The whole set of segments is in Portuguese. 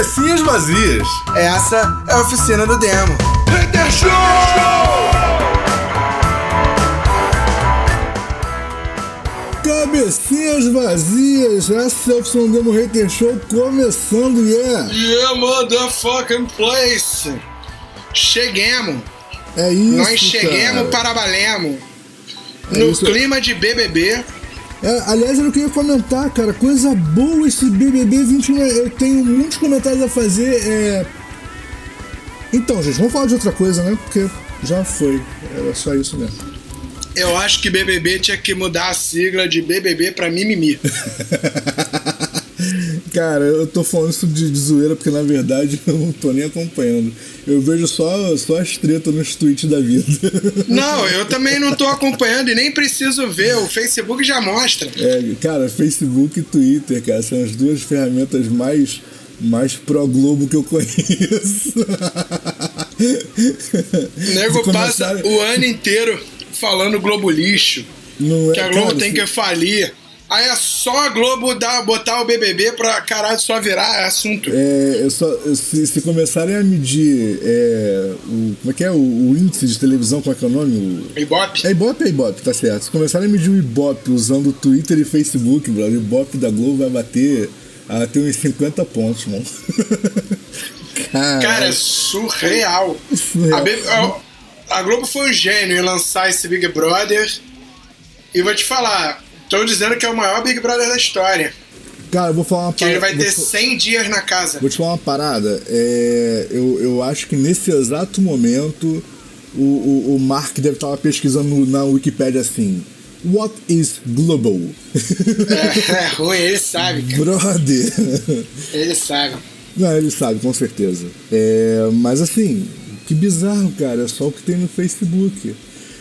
Cabecinhas vazias. Essa é a oficina do demo. Hater Show! Cabecinhas vazias, essa é a oficina do demo Hater Show começando, yeah! Yeah, motherfucking place! Cheguemos! É isso, Nós cheguemos cara. para Balemo. É No isso. clima de BBB. É, aliás, eu queria comentar, cara, coisa boa esse BBB 21. Eu tenho muitos comentários a fazer. É... Então, gente, vamos falar de outra coisa, né? Porque já foi. Era só isso mesmo. Eu acho que BBB tinha que mudar a sigla de BBB pra Mimimi. Cara, eu tô falando isso de, de zoeira porque na verdade eu não tô nem acompanhando. Eu vejo só, só as tretas nos tweets da vida. Não, eu também não tô acompanhando e nem preciso ver. O Facebook já mostra. É, cara, Facebook e Twitter, cara, são as duas ferramentas mais, mais pró-globo que eu conheço. O nego Se passa o ano inteiro falando Globo lixo. Não é, Que a Globo cara, tem se- que falir. Aí é só a Globo dar, botar o BBB pra caralho só virar assunto. É, eu só, se, se começarem a medir é, o, como é que é o, o índice de televisão, como é que é o nome? O, Ibope. é Ibope, é Ibope, tá certo. Se começarem a medir o Ibope usando Twitter e Facebook, brother, o Ibope da Globo vai bater até uns 50 pontos, mano. Caralho. Cara, é surreal. Surreal. A- a Globo foi um gênio em lançar esse Big Brother. E vou te falar, tô dizendo que é o maior Big Brother da história. Cara, eu vou falar uma Que ele vai vou ter fa- 100 dias na casa. Vou te falar uma parada. É, eu, eu acho que nesse exato momento o, o, o Mark deve estar pesquisando na Wikipedia assim. What is global? É, é ruim, ele sabe, cara. Brother. Ele sabe. Não, ele sabe, com certeza. É, mas assim, que bizarro, cara. É só o que tem no Facebook.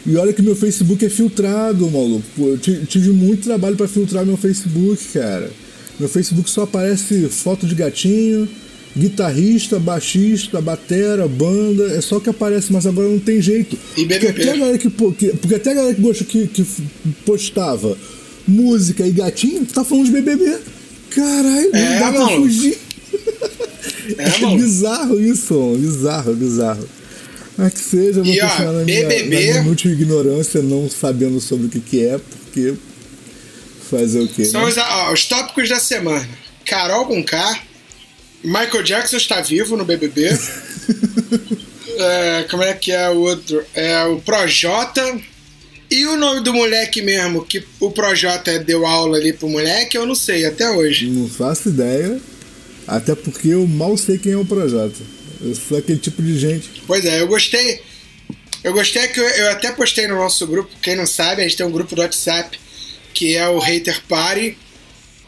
E olha que meu Facebook é filtrado, maluco. Eu ti- tive muito trabalho pra filtrar meu Facebook, cara. Meu Facebook só aparece foto de gatinho, guitarrista, baixista, batera, banda. É só o que aparece, mas agora não tem jeito. E Porque BBB. até a galera que, porque até a galera que, gosta, que, que postava música e gatinho, tá falando de BBB. Caralho, não É, dá pra maluco. fugir. É, É mano. bizarro isso, mano. bizarro, bizarro. Mas que seja, eu vou E, ó, continuar na minha, BBB na minha ignorância, não sabendo sobre o que, que é, porque fazer o quê? São né? os, ó, os tópicos da semana. Carol K. Michael Jackson está vivo no BBB. É, como é que é o outro? É o Projota. E o nome do moleque mesmo, que o Projota deu aula ali pro moleque, eu não sei até hoje. Não faço ideia, até porque eu mal sei quem é o projeto. Eu sou aquele tipo de gente. Pois é, eu gostei. Eu gostei que eu, eu até postei no nosso grupo, quem não sabe, a gente tem um grupo do WhatsApp que é o Hater Party,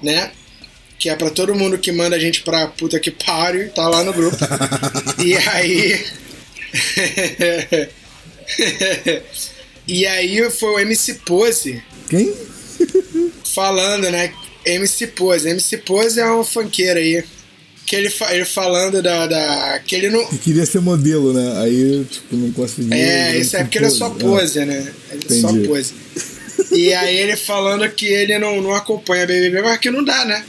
né? Que é pra todo mundo que manda a gente pra puta que party, tá lá no grupo. e aí. e aí foi o MC Pose Quem? falando, né? MC Pose. MC Pose é um funkeiro aí. Que ele, fa- ele falando da, da. Que ele não. Que queria ser modelo, né? Aí, tipo, não conseguia. É, isso é porque ele é só pôde. pose, né? Ele é só Entendi. pose. E aí ele falando que ele não, não acompanha BBB, mas que não dá, né?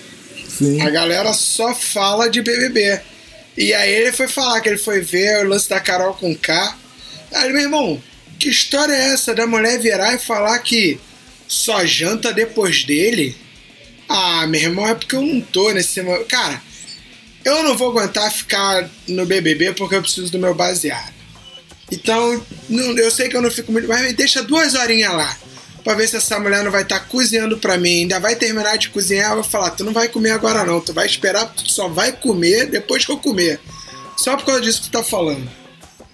Sim. A galera só fala de BBB. E aí ele foi falar que ele foi ver o lance da Carol com K. Aí, meu irmão, que história é essa da mulher virar e falar que só janta depois dele? Ah, meu irmão, é porque eu não tô nesse momento. Cara, eu não vou aguentar ficar no BBB porque eu preciso do meu baseado. Então, não- eu sei que eu não fico muito. Mas me deixa duas horinhas lá. Pra ver se essa mulher não vai estar cozinhando pra mim. Ainda vai terminar de cozinhar. Eu vou falar: tu não vai comer agora não. Tu vai esperar, tu só vai comer depois que eu comer. Só por causa disso que tu tá falando.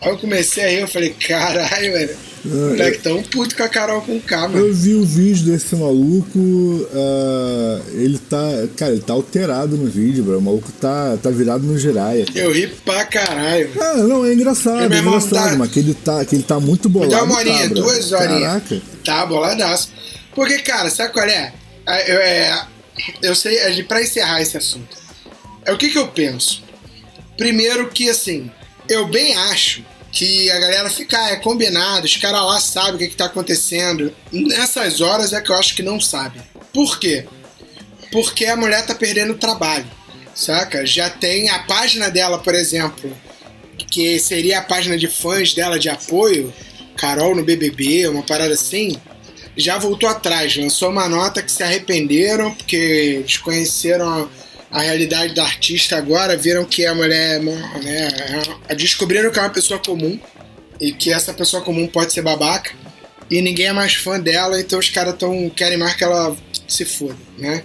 Aí eu comecei a rir. Eu falei: caralho, velho. O moleque tão puto com a Carol com K, Eu mano. vi o vídeo desse maluco, ah, ele tá, cara, ele tá alterado no vídeo, bro. O maluco tá, tá virado no giraia. Eu ri pra caralho. Ah, não, é engraçado, é irmão, engraçado, tá- mas que ele tá, que ele tá muito Me bolado. dá uma horinha, tá, duas horinhas. Caraca. Tá boladaço. Porque, cara, sabe qual é? É, Eu, é, eu sei, é, pra encerrar esse assunto, é o que, que eu penso. Primeiro que, assim, eu bem acho que a galera fica, ah, é combinado, os caras lá sabem o que, que tá acontecendo. Nessas horas é que eu acho que não sabe. Por quê? Porque a mulher tá perdendo trabalho. saca? Já tem a página dela, por exemplo, que seria a página de fãs dela de apoio, Carol no BBB, uma parada assim, já voltou atrás, lançou uma nota que se arrependeram porque desconheceram a, a realidade da artista agora, viram que a mulher, né, descobriram que é uma pessoa comum e que essa pessoa comum pode ser babaca e ninguém é mais fã dela, então os caras tão querem mais que ela se foda, né?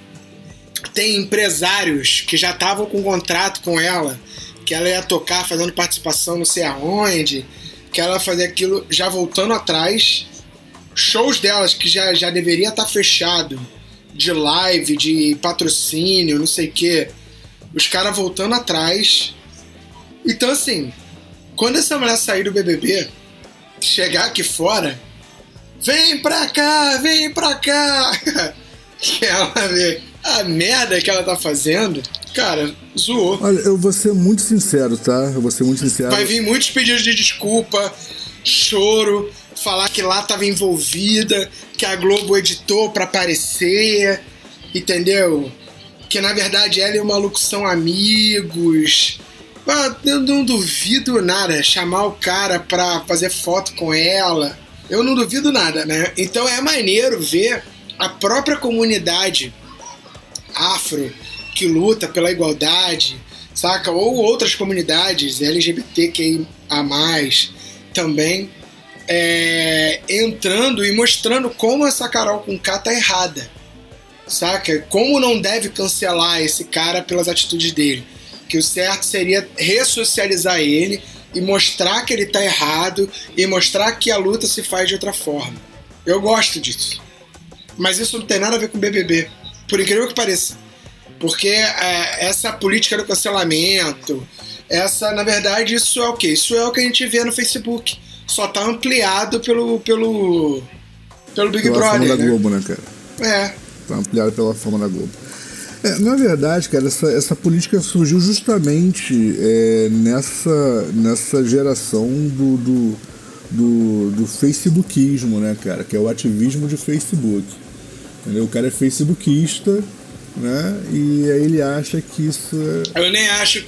Tem empresários que já estavam com contrato com ela, que ela ia tocar fazendo participação não sei aonde, que ela ia fazer aquilo já voltando atrás. Shows delas que já, já deveria estar tá fechado, de live, de patrocínio, não sei o que. Os caras voltando atrás. Então, assim, quando essa mulher sair do BBB, chegar aqui fora, vem pra cá, vem pra cá. que ela vê a merda que ela tá fazendo, cara, zoou. Olha, eu vou ser muito sincero, tá? Eu vou ser muito sincero. Vai vir muitos pedidos de desculpa, choro, falar que lá tava envolvida, que a Globo editou pra aparecer, entendeu? Que na verdade ela e o maluco são amigos. Ah, eu não duvido nada chamar o cara pra fazer foto com ela. Eu não duvido nada, né? Então é maneiro ver a própria comunidade afro que luta pela igualdade, saca? Ou outras comunidades LGBTQIA também é, entrando e mostrando como essa Carol com K tá errada, saca? Como não deve cancelar esse cara pelas atitudes dele. Que o certo seria ressocializar ele e mostrar que ele tá errado e mostrar que a luta se faz de outra forma. Eu gosto disso. Mas isso não tem nada a ver com BBB. Por incrível que pareça. Porque é, essa política do cancelamento, essa, na verdade, isso é o quê? Isso é o que a gente vê no Facebook. Só tá ampliado pelo. pelo. pelo Big pela Brother. Forma né? da Globo, né, cara? É. Tá ampliado pela forma da Globo. É, na verdade, cara, essa, essa política surgiu justamente é, nessa, nessa geração do, do, do, do facebookismo, né, cara? Que é o ativismo de Facebook. Entendeu? O cara é facebookista, né? E aí ele acha que isso é... Eu nem acho.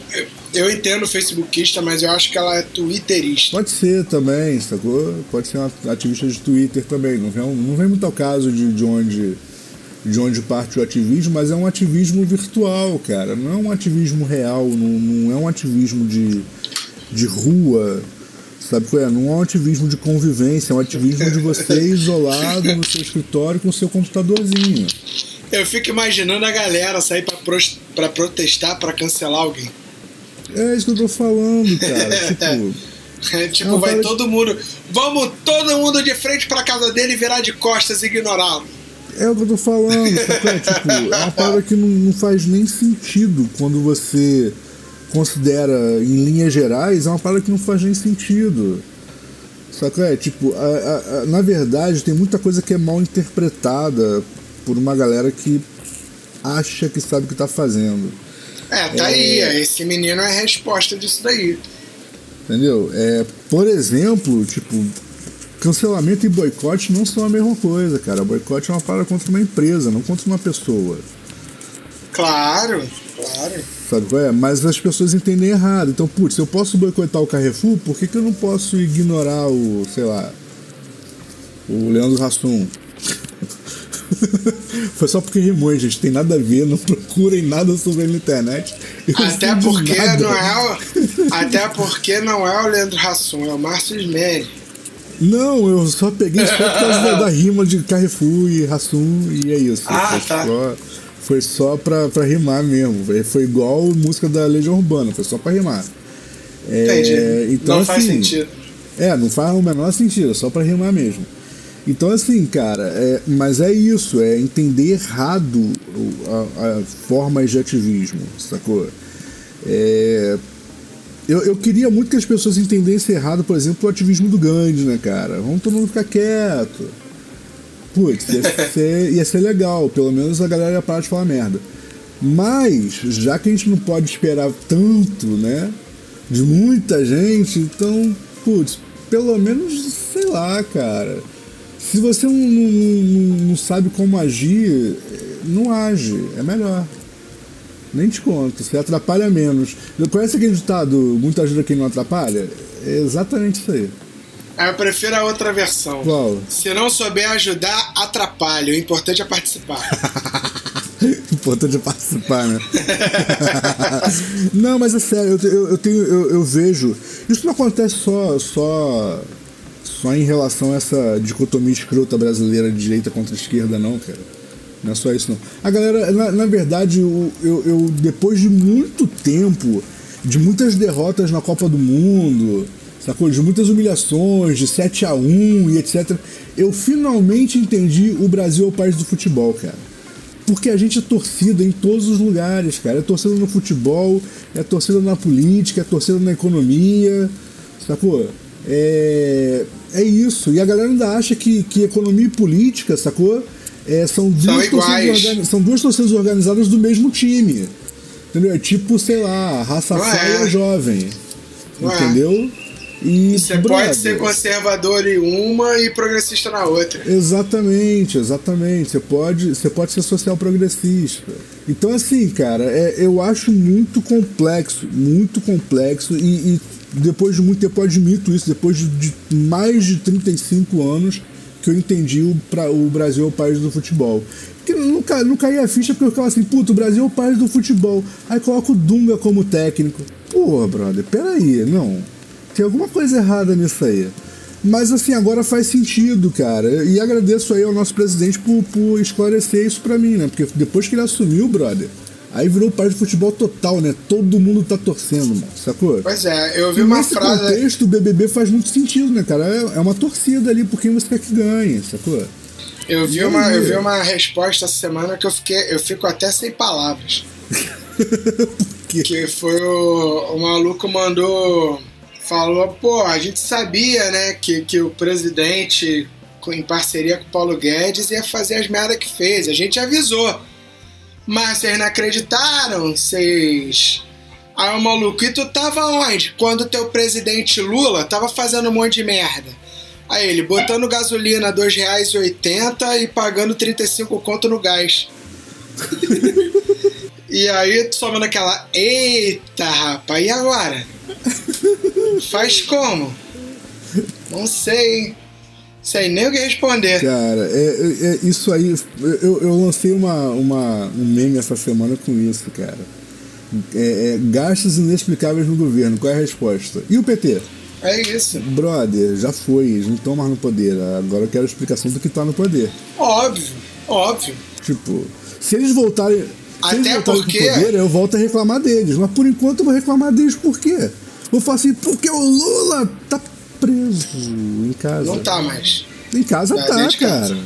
Eu entendo facebookista, mas eu acho que ela é twitterista. Pode ser também, sacou? Pode ser uma ativista de Twitter também. Não vem, não vem muito ao caso de, de onde de onde parte o ativismo, mas é um ativismo virtual, cara. Não é um ativismo real, não, não é um ativismo de, de rua, sabe qual é? Não é um ativismo de convivência, é um ativismo de você isolado no seu escritório com o seu computadorzinho. Eu fico imaginando a galera sair pra protestar, pra cancelar alguém. É isso que eu tô falando, cara. tipo. É, tipo, vai todo mundo. Vamos todo mundo de frente pra casa dele e virar de costas e ignorá-lo. É o que eu tô falando, sabe? tipo, é uma parada que não, não faz nem sentido quando você considera em linhas gerais, é uma parada que não faz nem sentido. Saca? É, tipo, a, a, a, na verdade, tem muita coisa que é mal interpretada por uma galera que acha que sabe o que tá fazendo. É, tá é... aí. Esse menino é a resposta disso daí. Entendeu? É, por exemplo, tipo, cancelamento e boicote não são a mesma coisa, cara. Boicote é uma parada contra uma empresa, não contra uma pessoa. Claro, claro. Sabe qual é? Mas as pessoas entendem errado. Então, putz, eu posso boicotar o Carrefour, por que, que eu não posso ignorar o, sei lá, o Leandro Hassum? Foi só porque rimou, gente. Tem nada a ver, não procurem nada sobre ele na internet. até porque não é o, Até porque não é o Leandro Hassum, é o Márcio Smelly. Não, eu só peguei só por causa da, da, rima de Carrefour e Hassum e é isso. Ah, foi tá. Só, foi só pra, pra rimar mesmo. Foi igual música da Legião Urbana, foi só pra rimar. É, Entendi. Então, não assim, faz sentido. É, não faz o menor sentido, só pra rimar mesmo. Então, assim, cara, é, mas é isso, é entender errado a, a formas de ativismo, sacou? É, eu, eu queria muito que as pessoas entendessem errado, por exemplo, o ativismo do Gandhi, né, cara? Vamos todo mundo ficar quieto. Putz, ia ser, ia ser legal, pelo menos a galera ia parar de falar merda. Mas, já que a gente não pode esperar tanto, né, de muita gente, então, putz, pelo menos, sei lá, cara. Se você não, não, não sabe como agir, não age, é melhor. Nem te conto, você atrapalha menos. Conhece aquele ditado, muita ajuda quem não atrapalha? É exatamente isso aí. Ah, eu prefiro a outra versão. Qual? Se não souber ajudar, atrapalha. O importante é participar. importante é participar, né? não, mas é sério, eu, eu, eu tenho, eu, eu, vejo. Isso não acontece só, só, só em relação a essa dicotomia escrota brasileira de direita contra esquerda, não, cara. Não é só isso, não. A galera, na, na verdade, eu, eu, eu, depois de muito tempo, de muitas derrotas na Copa do Mundo, sacou? De muitas humilhações, de 7 a 1 e etc. Eu finalmente entendi o Brasil é o país do futebol, cara. Porque a gente é torcida em todos os lugares, cara. É torcida no futebol, é torcida na política, é torcida na economia, sacou? É, é isso. E a galera ainda acha que, que economia e política, sacou? É, são, duas são, duas torcidas organizadas do mesmo time. Entendeu? É tipo, sei lá, raça é. e jovem. Não é. entendeu? É. E, Você brother, pode ser conservador em uma e progressista na outra. Exatamente, exatamente. Você pode, você pode ser social progressista. Então, assim, cara, é, eu acho muito complexo, muito complexo. E, e, depois de muito tempo, eu admito isso, depois de, de mais de 35 anos que eu entendi o, pra, o Brasil é o país do futebol. Porque não, não caía a ficha porque eu ficava assim, puto, o Brasil é o país do futebol. Aí coloca o Dunga como técnico. Porra, brother, peraí, não. Tem alguma coisa errada nisso aí. Mas assim, agora faz sentido, cara. E agradeço aí ao nosso presidente por, por esclarecer isso pra mim, né? Porque depois que ele assumiu, brother, aí virou parte de futebol total, né? Todo mundo tá torcendo, mano, sacou? Pois é, eu vi uma nesse frase. Nesse contexto, o BBB faz muito sentido, né, cara? É, é uma torcida ali por quem você quer que ganhe, sacou? Eu vi, uma, eu vi uma resposta essa semana que eu fiquei. Eu fico até sem palavras. que foi o, o maluco mandou falou, pô, a gente sabia, né, que, que o presidente, em parceria com o Paulo Guedes, ia fazer as merdas que fez. A gente avisou. Mas vocês não acreditaram, vocês. Aí o maluco, e tu tava onde? Quando teu presidente Lula tava fazendo um monte de merda. Aí ele, botando gasolina R$ 2,80 e pagando 35 conto no gás. e aí tu somando aquela, eita rapaz, e agora? Faz como? Não sei. Sei nem o que responder. Cara, é, é, é isso aí. Eu, eu lancei uma, uma, um meme essa semana com isso, cara. É, é, gastos inexplicáveis no governo. Qual é a resposta? E o PT? É isso. Brother, já foi, eles não estão mais no poder. Agora eu quero a explicação do que está no poder. Óbvio, óbvio. Tipo, se eles voltarem. Se Até eles voltarem porque. Poder, eu volto a reclamar deles. Mas por enquanto eu vou reclamar deles por quê? Vou falar assim, porque o Lula tá preso em casa. Não tá mais. Em casa tá, tá cara.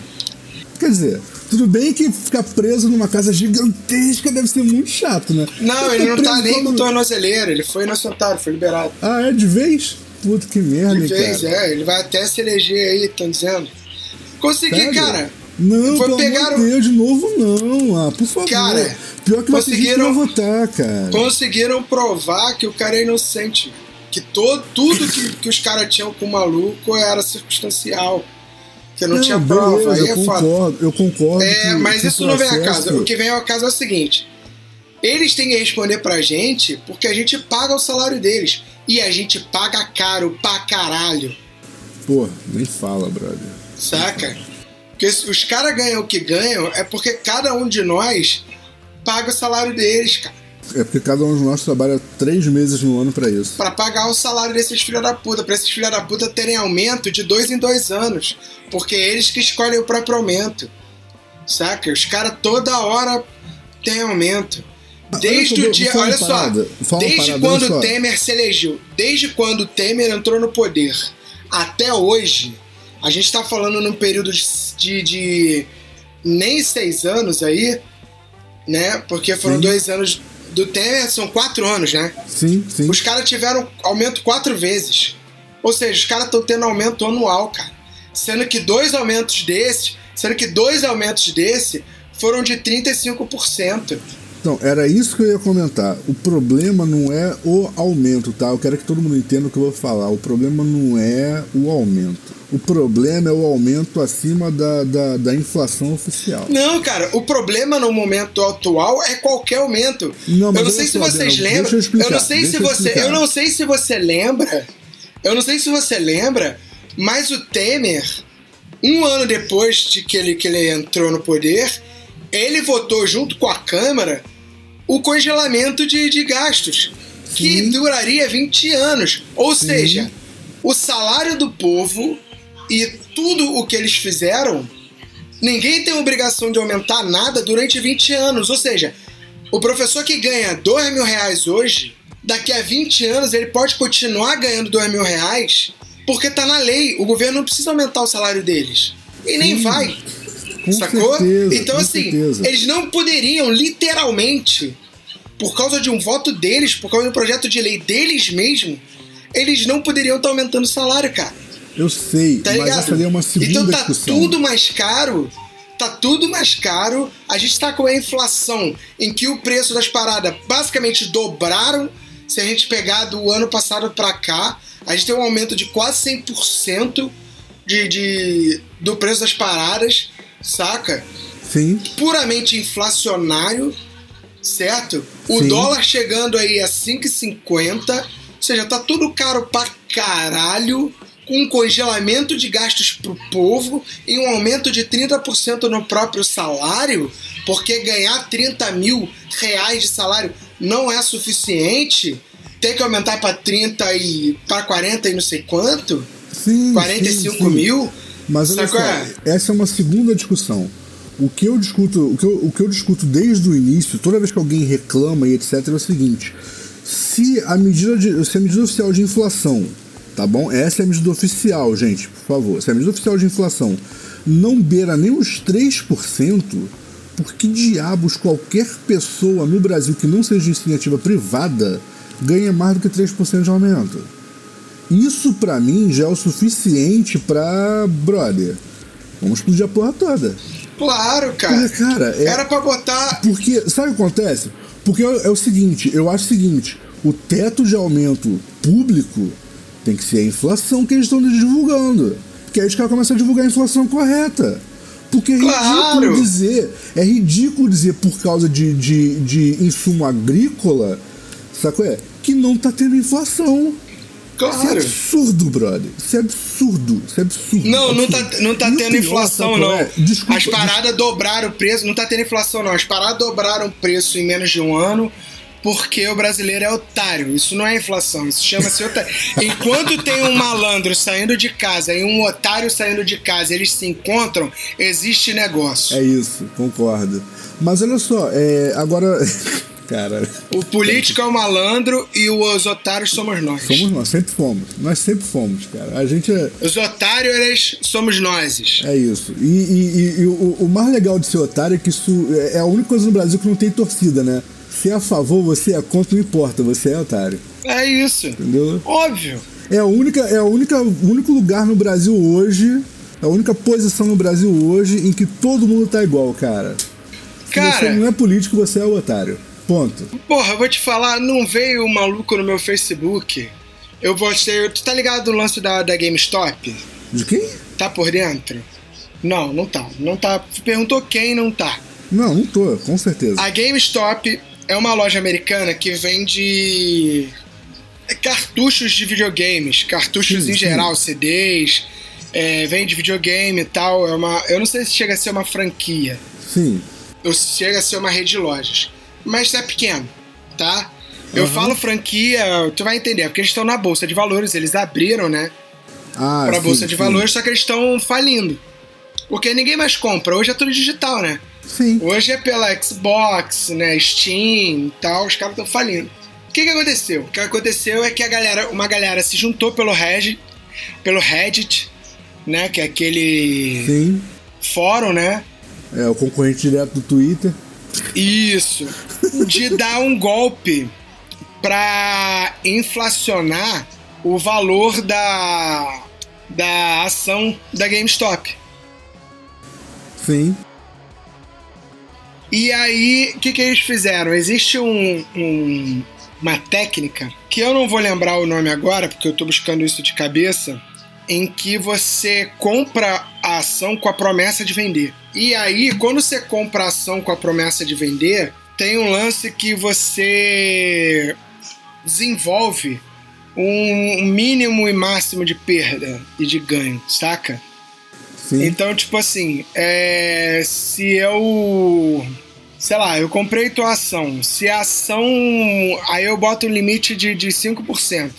Quer dizer, tudo bem que ficar preso numa casa gigantesca deve ser muito chato, né? Não, ele não tá nem com tornozeleira, ele foi inocentado, foi liberado. Ah, é? De vez? Puta que merda, De vez, cara. é. Ele vai até se eleger aí, estão dizendo. Consegui, Sério? cara. Não, Foi pelo pegar amor de Deus, de novo não. Ah, por favor. Cara, Pior que conseguiram- votar, cara. Conseguiram provar que o cara é inocente. Que todo, tudo que, que os caras tinham com o maluco era circunstancial. Que não, tinha beleza, prova. Aí eu é concordo, eu concordo. É, que- mas que isso não vem a casa. O que vem ao caso é o seguinte: eles têm que responder pra gente porque a gente paga o salário deles. E a gente paga caro pra caralho. Pô, nem fala, brother. Saca? Porque os caras ganham o que ganham é porque cada um de nós paga o salário deles, cara. É porque cada um de nós trabalha três meses no ano pra isso. Pra pagar o salário desses filha da puta. Pra esses filha da puta terem aumento de dois em dois anos. Porque é eles que escolhem o próprio aumento. Saca? Os caras toda hora têm aumento. Desde olha só, o dia. Olha só. parada, uma Desde parada, quando só. o Temer se elegeu. Desde quando o Temer entrou no poder. Até hoje. A gente tá falando num período de, de, de nem seis anos aí. Né? Porque foram Sim. dois anos do Temer, são quatro anos, né? Sim, sim. Os caras tiveram aumento quatro vezes. Ou seja, os caras estão tendo aumento anual, cara. Sendo que dois aumentos desses, sendo que dois aumentos desse foram de 35%. Então, era isso que eu ia comentar. O problema não é o aumento, tá? Eu quero que todo mundo entenda o que eu vou falar. O problema não é o aumento. O problema é o aumento acima da, da, da inflação oficial. Não, cara, o problema no momento atual é qualquer aumento. Não, eu mas não sei se vocês Adriano, lembram. eu explicar, não sei se eu você. explicar. Eu não sei se você lembra. Eu não sei se você lembra, mas o Temer, um ano depois de que ele, que ele entrou no poder, ele votou junto com a Câmara o congelamento de, de gastos, que Sim. duraria 20 anos. Ou seja, o salário do povo e tudo o que eles fizeram, ninguém tem obrigação de aumentar nada durante 20 anos. Ou seja, o professor que ganha 2 mil reais hoje, daqui a 20 anos ele pode continuar ganhando 2 mil reais, porque tá na lei. O governo não precisa aumentar o salário deles. E nem Sim. vai. Com Sacou? certeza, então, assim, certeza. eles não poderiam, literalmente, por causa de um voto deles, por causa de um projeto de lei deles mesmo, eles não poderiam estar aumentando o salário, cara. Eu sei, Tá mas ligado? essa é uma segunda então tá discussão. tudo mais caro. Tá tudo mais caro. A gente tá com a inflação em que o preço das paradas basicamente dobraram. Se a gente pegar do ano passado pra cá, a gente tem um aumento de quase 100% de, de, do preço das paradas, saca? Sim, puramente inflacionário, certo? O Sim. dólar chegando aí a 5,50, ou seja, tá tudo caro pra caralho, com um congelamento de gastos pro povo e um aumento de 30% no próprio salário, porque ganhar 30 mil reais de salário não é suficiente, tem que aumentar pra 30 e para 40 e não sei quanto, sim. 45 sim, sim. mil. Mas olha só, é? essa é uma segunda discussão. O que eu discuto, o que eu, o que eu discuto desde o início, toda vez que alguém reclama e etc, é o seguinte: se a medida de, se a medida oficial de inflação, tá bom? Essa é a medida oficial, gente, por favor. Se a medida oficial de inflação não beira nem os 3%, por que diabos qualquer pessoa no Brasil que não seja de iniciativa privada ganha mais do que 3% de aumento? Isso pra mim já é o suficiente pra, brother, vamos explodir a porra toda. Claro, cara. Porque, cara, é- Era pra botar Porque, sabe o que acontece? Porque é, é o seguinte, eu acho o seguinte, o teto de aumento público tem que ser a inflação que eles estão divulgando. Porque aí os caras começam a divulgar a inflação correta. Porque é Claro! ridículo dizer, é ridículo dizer por causa de, de, de insumo agrícola, sacou? É, que não tá tendo inflação. Isso é Claro. absurdo, brother. Isso é absurdo. Isso é absurdo. Não, não absurdo. tá, não tá E o tendo pior, inflação, não. é? Desculpa, As paradas dobraram o preço, não tá tendo inflação, não. As paradas dobraram o preço em menos de um ano porque o brasileiro é otário. Isso não é inflação, isso chama-se otário. Enquanto tem um malandro saindo de casa e um otário saindo de casa, eles se encontram, existe negócio. É isso, concordo. Mas olha só, é, agora. Cara, O político é o malandro e os otários somos nós. somos nós, sempre fomos. Nós sempre fomos, cara. A gente é, Os otários somos nós. é isso. E, e- e- e o, o mais legal de ser otário é que isso é é a única coisa no Brasil que não tem torcida, né? Se é a favor, você é contra, não importa, você é otário. É isso. Entendeu? Óbvio. É a única, é a única, o único lugar no Brasil hoje, a única posição no Brasil hoje em que todo mundo tá igual, cara. Se Cara- você não é político, você é o otário. Ponto. Porra, eu vou te falar, não veio um maluco no meu Facebook. Eu postei. Tu tá ligado no lance da, da GameStop? De quem? Tá por dentro? Não, não tá. Não tá. Perguntou quem não tá. Não, não tô, com certeza. A GameStop é uma loja americana que vende cartuchos de videogames, cartuchos Sim, em sim. geral, CDs, é, vende videogame e tal. É uma, eu não sei se chega a ser uma franquia. Sim. ou se chega a ser uma rede de lojas. Mas é pequeno, tá? Eu Aham. falo franquia, tu vai entender, porque eles estão na Bolsa de Valores, eles abriram, né? Ah, Pra sim, Bolsa de sim. Valores, só que eles estão falindo. Porque ninguém mais compra, hoje é tudo digital, né? Sim. Hoje é pela Xbox, né, Steam e tal, os caras estão falindo. O que que aconteceu? O que aconteceu é que a galera, uma galera se juntou pelo Reddit, pelo Reddit, né, que é aquele Sim. fórum, né? É o concorrente direto do Twitter. Isso. De dar um golpe para inflacionar o valor da, da ação da GameStop. Sim. E aí, o que, que eles fizeram? Existe um, um, uma técnica, que eu não vou lembrar o nome agora, porque eu tô buscando isso de cabeça, em que você compra a ação com a promessa de vender. E aí, quando você compra a ação com a promessa de vender, tem um lance que você desenvolve um mínimo e máximo de perda e de ganho, saca? Sim. Então, tipo assim, é, se eu. Sei lá, eu comprei tua ação. Se a ação. Aí eu boto um limite de, de 5%.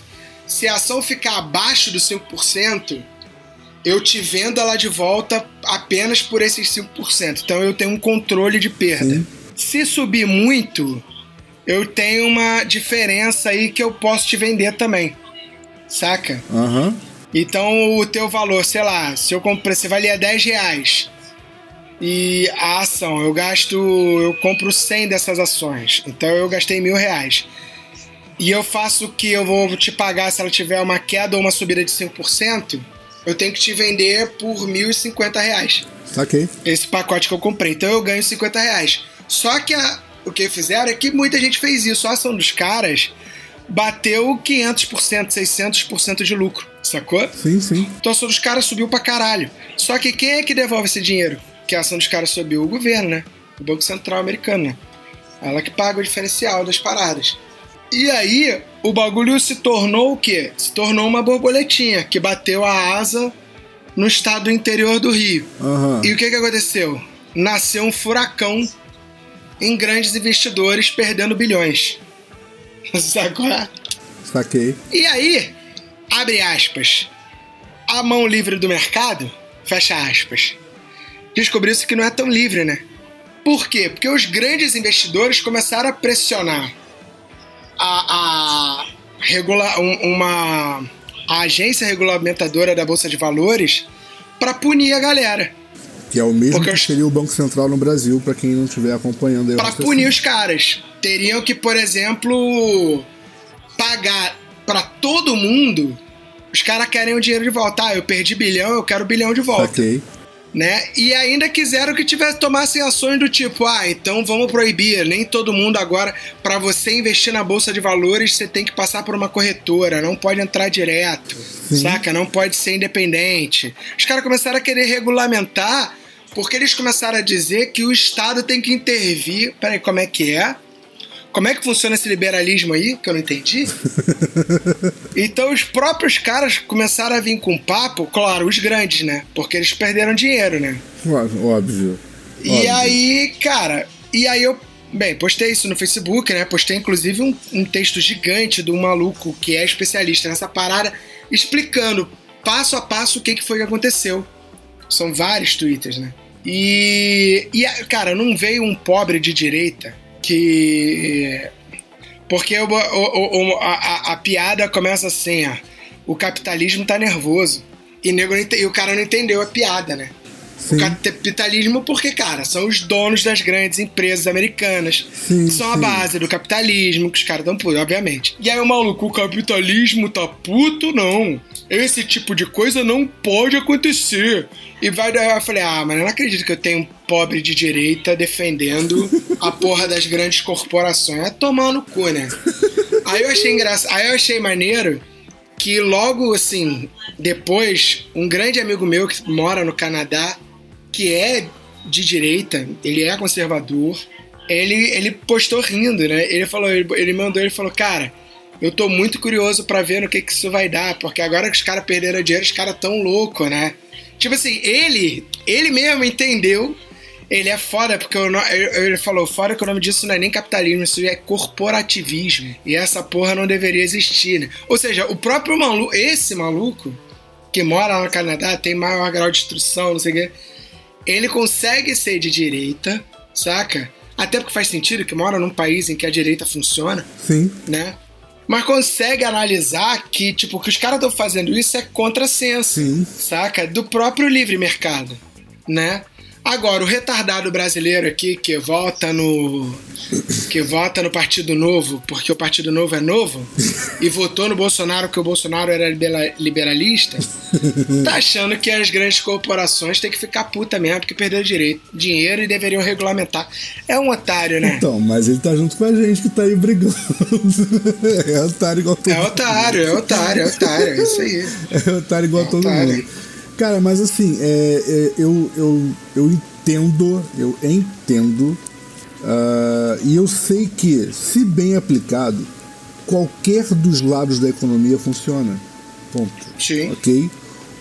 Se a ação ficar abaixo dos 5%, eu te vendo ela de volta apenas por esses 5%. Então eu tenho um controle de perda. Sim. Se subir muito, eu tenho uma diferença aí que eu posso te vender também. Saca? Aham. Então o teu valor, sei lá, se eu comprei, você valia 10 reais. E a ação, eu gasto, eu compro 100 dessas ações. Então eu gastei mil reais. E eu faço o que eu vou te pagar se ela tiver uma queda ou uma subida de 5%, eu tenho que te vender por 1.050 reais. Saquei. Esse pacote que eu comprei. Então eu ganho 50 reais. Só que a- o que fizeram é que muita gente fez isso. A ação dos caras bateu 500%, 600% de lucro, sacou? Sim, sim. Então a ação dos caras subiu pra caralho. Só que quem é que devolve esse dinheiro? Que a ação dos caras subiu? O governo, né? O Banco Central americano, né? Ela que paga o diferencial das paradas. E aí, o bagulho se tornou o quê? Se tornou uma borboletinha que bateu a asa no estado interior do Rio. Aham. E o que, que aconteceu? Nasceu um furacão em grandes investidores perdendo bilhões. Sacou? Saquei. E aí, abre aspas, a mão livre do mercado, fecha aspas, descobriu-se que não é tão livre, né? Por quê? Porque os grandes investidores começaram a pressionar a, a regula, um- uma a agência regulamentadora da Bolsa de Valores para punir a galera, Que é o mesmo Porque que seria o Banco Central no Brasil, pra quem não estiver acompanhando para punir os caras. Teriam que, por exemplo, pagar para todo mundo. Os caras querem o dinheiro de volta. Ah, eu perdi bilhão, eu quero bilhão de volta. Saquei. Né? E ainda quiseram que tivesse tomassem ações do tipo, ah, então vamos proibir, nem todo mundo agora para você investir na bolsa de valores, você tem que passar por uma corretora, não pode entrar direto, saca? Não pode ser independente. Os caras começaram a querer regulamentar porque eles começaram a dizer que o Estado tem que intervir. Peraí, como é que é? Como é que funciona esse liberalismo aí? Que eu não entendi. Então os próprios caras começaram a vir com papo, claro, os grandes, né? Porque eles perderam dinheiro, né? Óbvio. óbvio. E aí, cara, e aí eu, bem, postei isso no Facebook, né? Postei inclusive um, um texto gigante do maluco que é especialista nessa parada, explicando passo a passo o que, que foi que aconteceu. São vários twitters, né? E, e, cara, não veio um pobre de direita que. Porque o- o- o- a, a- piada começa assim, ó. O capitalismo tá nervoso. E, nego e o cara não entendeu a piada, né? Sim. O capitalismo, porque, cara, são os donos das grandes empresas americanas. Sim, que são a sim. base do capitalismo, que os caras dão puto, obviamente. E aí o maluco, o capitalismo tá puto? Não. Esse tipo de coisa não pode acontecer. E vai daí eu falei, ah, mas eu não acredito que eu tenho um pobre de direita defendendo a porra das grandes corporações. É tomar no cu, né? Aí eu achei engraçado. Aí eu achei maneiro que logo assim, depois, um grande amigo meu que mora no Canadá, que é de direita, ele é conservador, ele, ele postou rindo, né? Ele falou, ele, ele mandou, ele falou, cara, eu tô muito curioso pra ver no que, que isso vai dar, porque agora que os caras perderam dinheiro, os caras tão loucos, né? Tipo assim, ele, ele mesmo entendeu. Ele é foda, porque no- ele ele falou, fora que o nome disso não é nem capitalismo, isso é corporativismo. E essa porra não deveria existir, né? Ou seja, o próprio maluco, esse maluco, que mora lá no Canadá, tem maior grau de instrução, não sei o quê, ele consegue ser de direita, saca? Até porque faz sentido que mora num país em que a direita funciona Sim. né? Mas consegue analisar que, tipo, que os caras estão fazendo isso é contrassenso, Sim. saca? Do próprio livre mercado, né? Agora, o retardado brasileiro aqui que vota no. que vota no Partido Novo, porque o Partido Novo é novo, e votou no Bolsonaro porque o Bolsonaro era libera- liberalista, tá achando que as grandes corporações têm que ficar puta mesmo, porque perderam direito, dinheiro e deveriam regulamentar. É um otário, né? Então, mas ele tá junto com a gente que tá aí brigando. É otário igual todo É otário, é otário, é otário, é isso aí. É otário igual É todo otário. mundo. Cara, mas assim, é, é, eu, eu, eu entendo, eu entendo, ah, e eu sei que, se bem aplicado, qualquer dos lados da economia funciona. Ponto. Sim. Ok?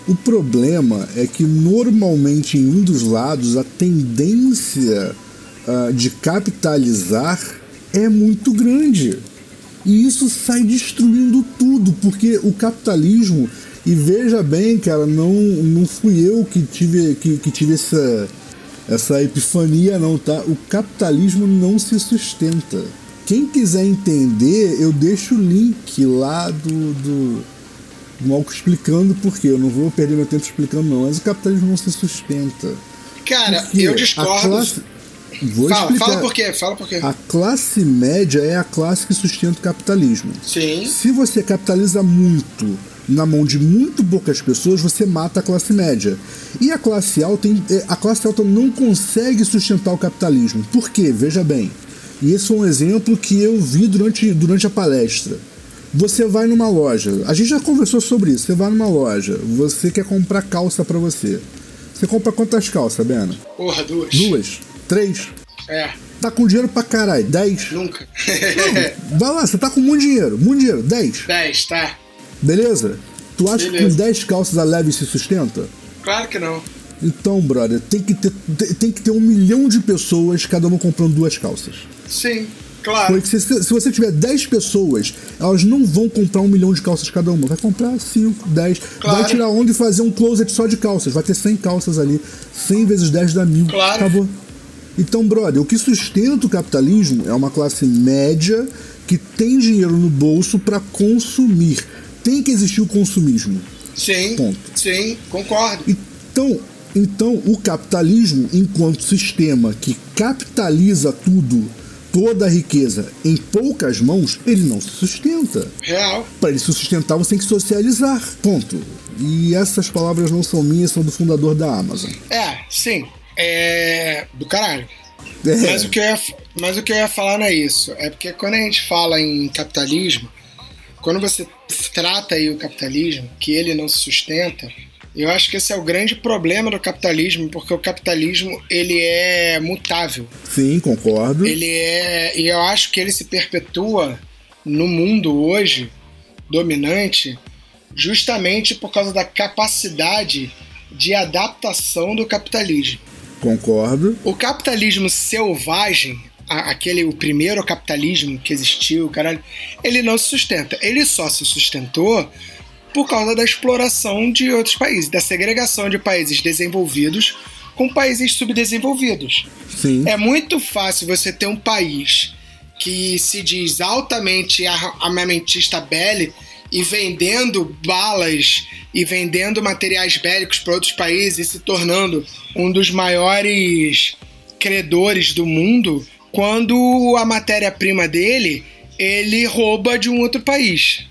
O problema é que normalmente em um dos lados a tendência ah, de capitalizar é muito grande. E isso sai destruindo tudo, porque o capitalismo, e veja bem, cara, não, não fui eu que tive, que, que tive essa, essa epifania, não, tá? O capitalismo não se sustenta. Quem quiser entender, eu deixo o link lá do, do, do Malco explicando por quê. Eu não vou perder meu tempo explicando, não, mas o capitalismo não se sustenta. Cara, Porque eu discordo. classe- Vou Fala, explicar. fala por quê, fala por quê. A classe média é a classe que sustenta o capitalismo. Sim. Se você capitaliza muito na mão de muito poucas pessoas, você mata a classe média. E a classe alta, eh, a classe alta não consegue sustentar o capitalismo. Por quê? Veja bem. E esse foi um exemplo que eu vi durante, durante a palestra. Você vai numa loja, a gente já conversou sobre isso. Você vai numa loja, você quer comprar calça pra você. Você compra quantas calças, Bena? Porra, duas. Duas? Três? É, Tá com dinheiro pra caralho? Dez? nunca. Vai lá, você tá com muito dinheiro. Muito dinheiro. Dez. 10, tá? Beleza? Tu acha que Beleza. com 10 calças a leve se sustenta? Claro que não. Então, brother, tem que ter, tem que ter um milhão de pessoas, cada uma comprando duas calças. Sim, claro. Porque se, se você tiver 10 pessoas, elas não vão comprar um milhão de calças cada uma. Vai comprar 5, 10. Claro. Vai tirar onda e fazer um closet só de calças. Vai ter 100 calças ali. 100 vezes 10 dá mil. Claro. Acabou. Então, brother, o que sustenta o capitalismo é uma classe média que tem dinheiro no bolso para consumir. Tem que existir o consumismo. Sim, Ponto. sim, concordo. Então, então, o capitalismo, enquanto sistema que capitaliza tudo, toda a riqueza em poucas mãos, ele não se sustenta. Real. Para ele se sustentar, você tem que socializar. Ponto. E essas palavras não são minhas, são do fundador da Amazon. É, sim. É. Do caralho. É. Mas, o que eu ia, mas o que eu ia falar não é isso. É porque quando a gente fala em capitalismo, quando você trata aí o capitalismo, que ele não se sustenta, eu acho que esse é o grande problema do capitalismo, porque o capitalismo ele é mutável. Sim, concordo. Ele é. E eu acho que ele se perpetua no mundo hoje dominante justamente por causa da capacidade de adaptação do capitalismo. Concordo. O capitalismo selvagem, a- aquele o primeiro capitalismo que existiu, caralho, ele não se sustenta. Ele só se sustentou por causa da exploração de outros países, da segregação de países desenvolvidos com países subdesenvolvidos. Sim. É muito fácil você ter um país que se diz altamente ar- armamentista bélico e vendendo balas e vendendo materiais bélicos para outros países e se tornando um dos maiores credores do mundo, quando a matéria-prima dele ele rouba de um outro país.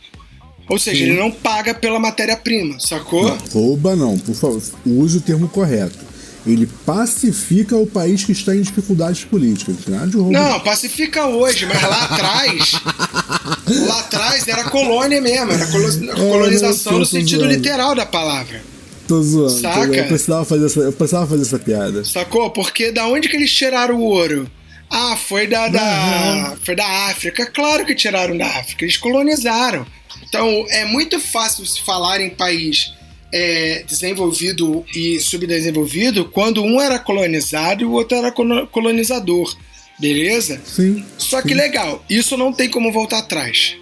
Ou seja, Sim. ele não paga pela matéria-prima, sacou? Não, rouba não, por favor. Use o termo correto. Ele pacifica o país que está em dificuldades políticas. Nada de roubo. Não, pacifica hoje, mas lá atrás. lá atrás era colônia mesmo, era colo- colonização não, no sentido zoando. literal da palavra. Tô zoando. Saca? Eu, precisava fazer essa, eu precisava fazer essa piada. Sacou? Porque da onde que eles tiraram o ouro? Ah, foi da, da, foi da África. Claro que tiraram da África, eles colonizaram. Então é muito fácil se falar em país é, desenvolvido e subdesenvolvido quando um era colonizado e o outro era colo- colonizador. Beleza? Sim. Só que sim. legal, isso não tem como voltar atrás.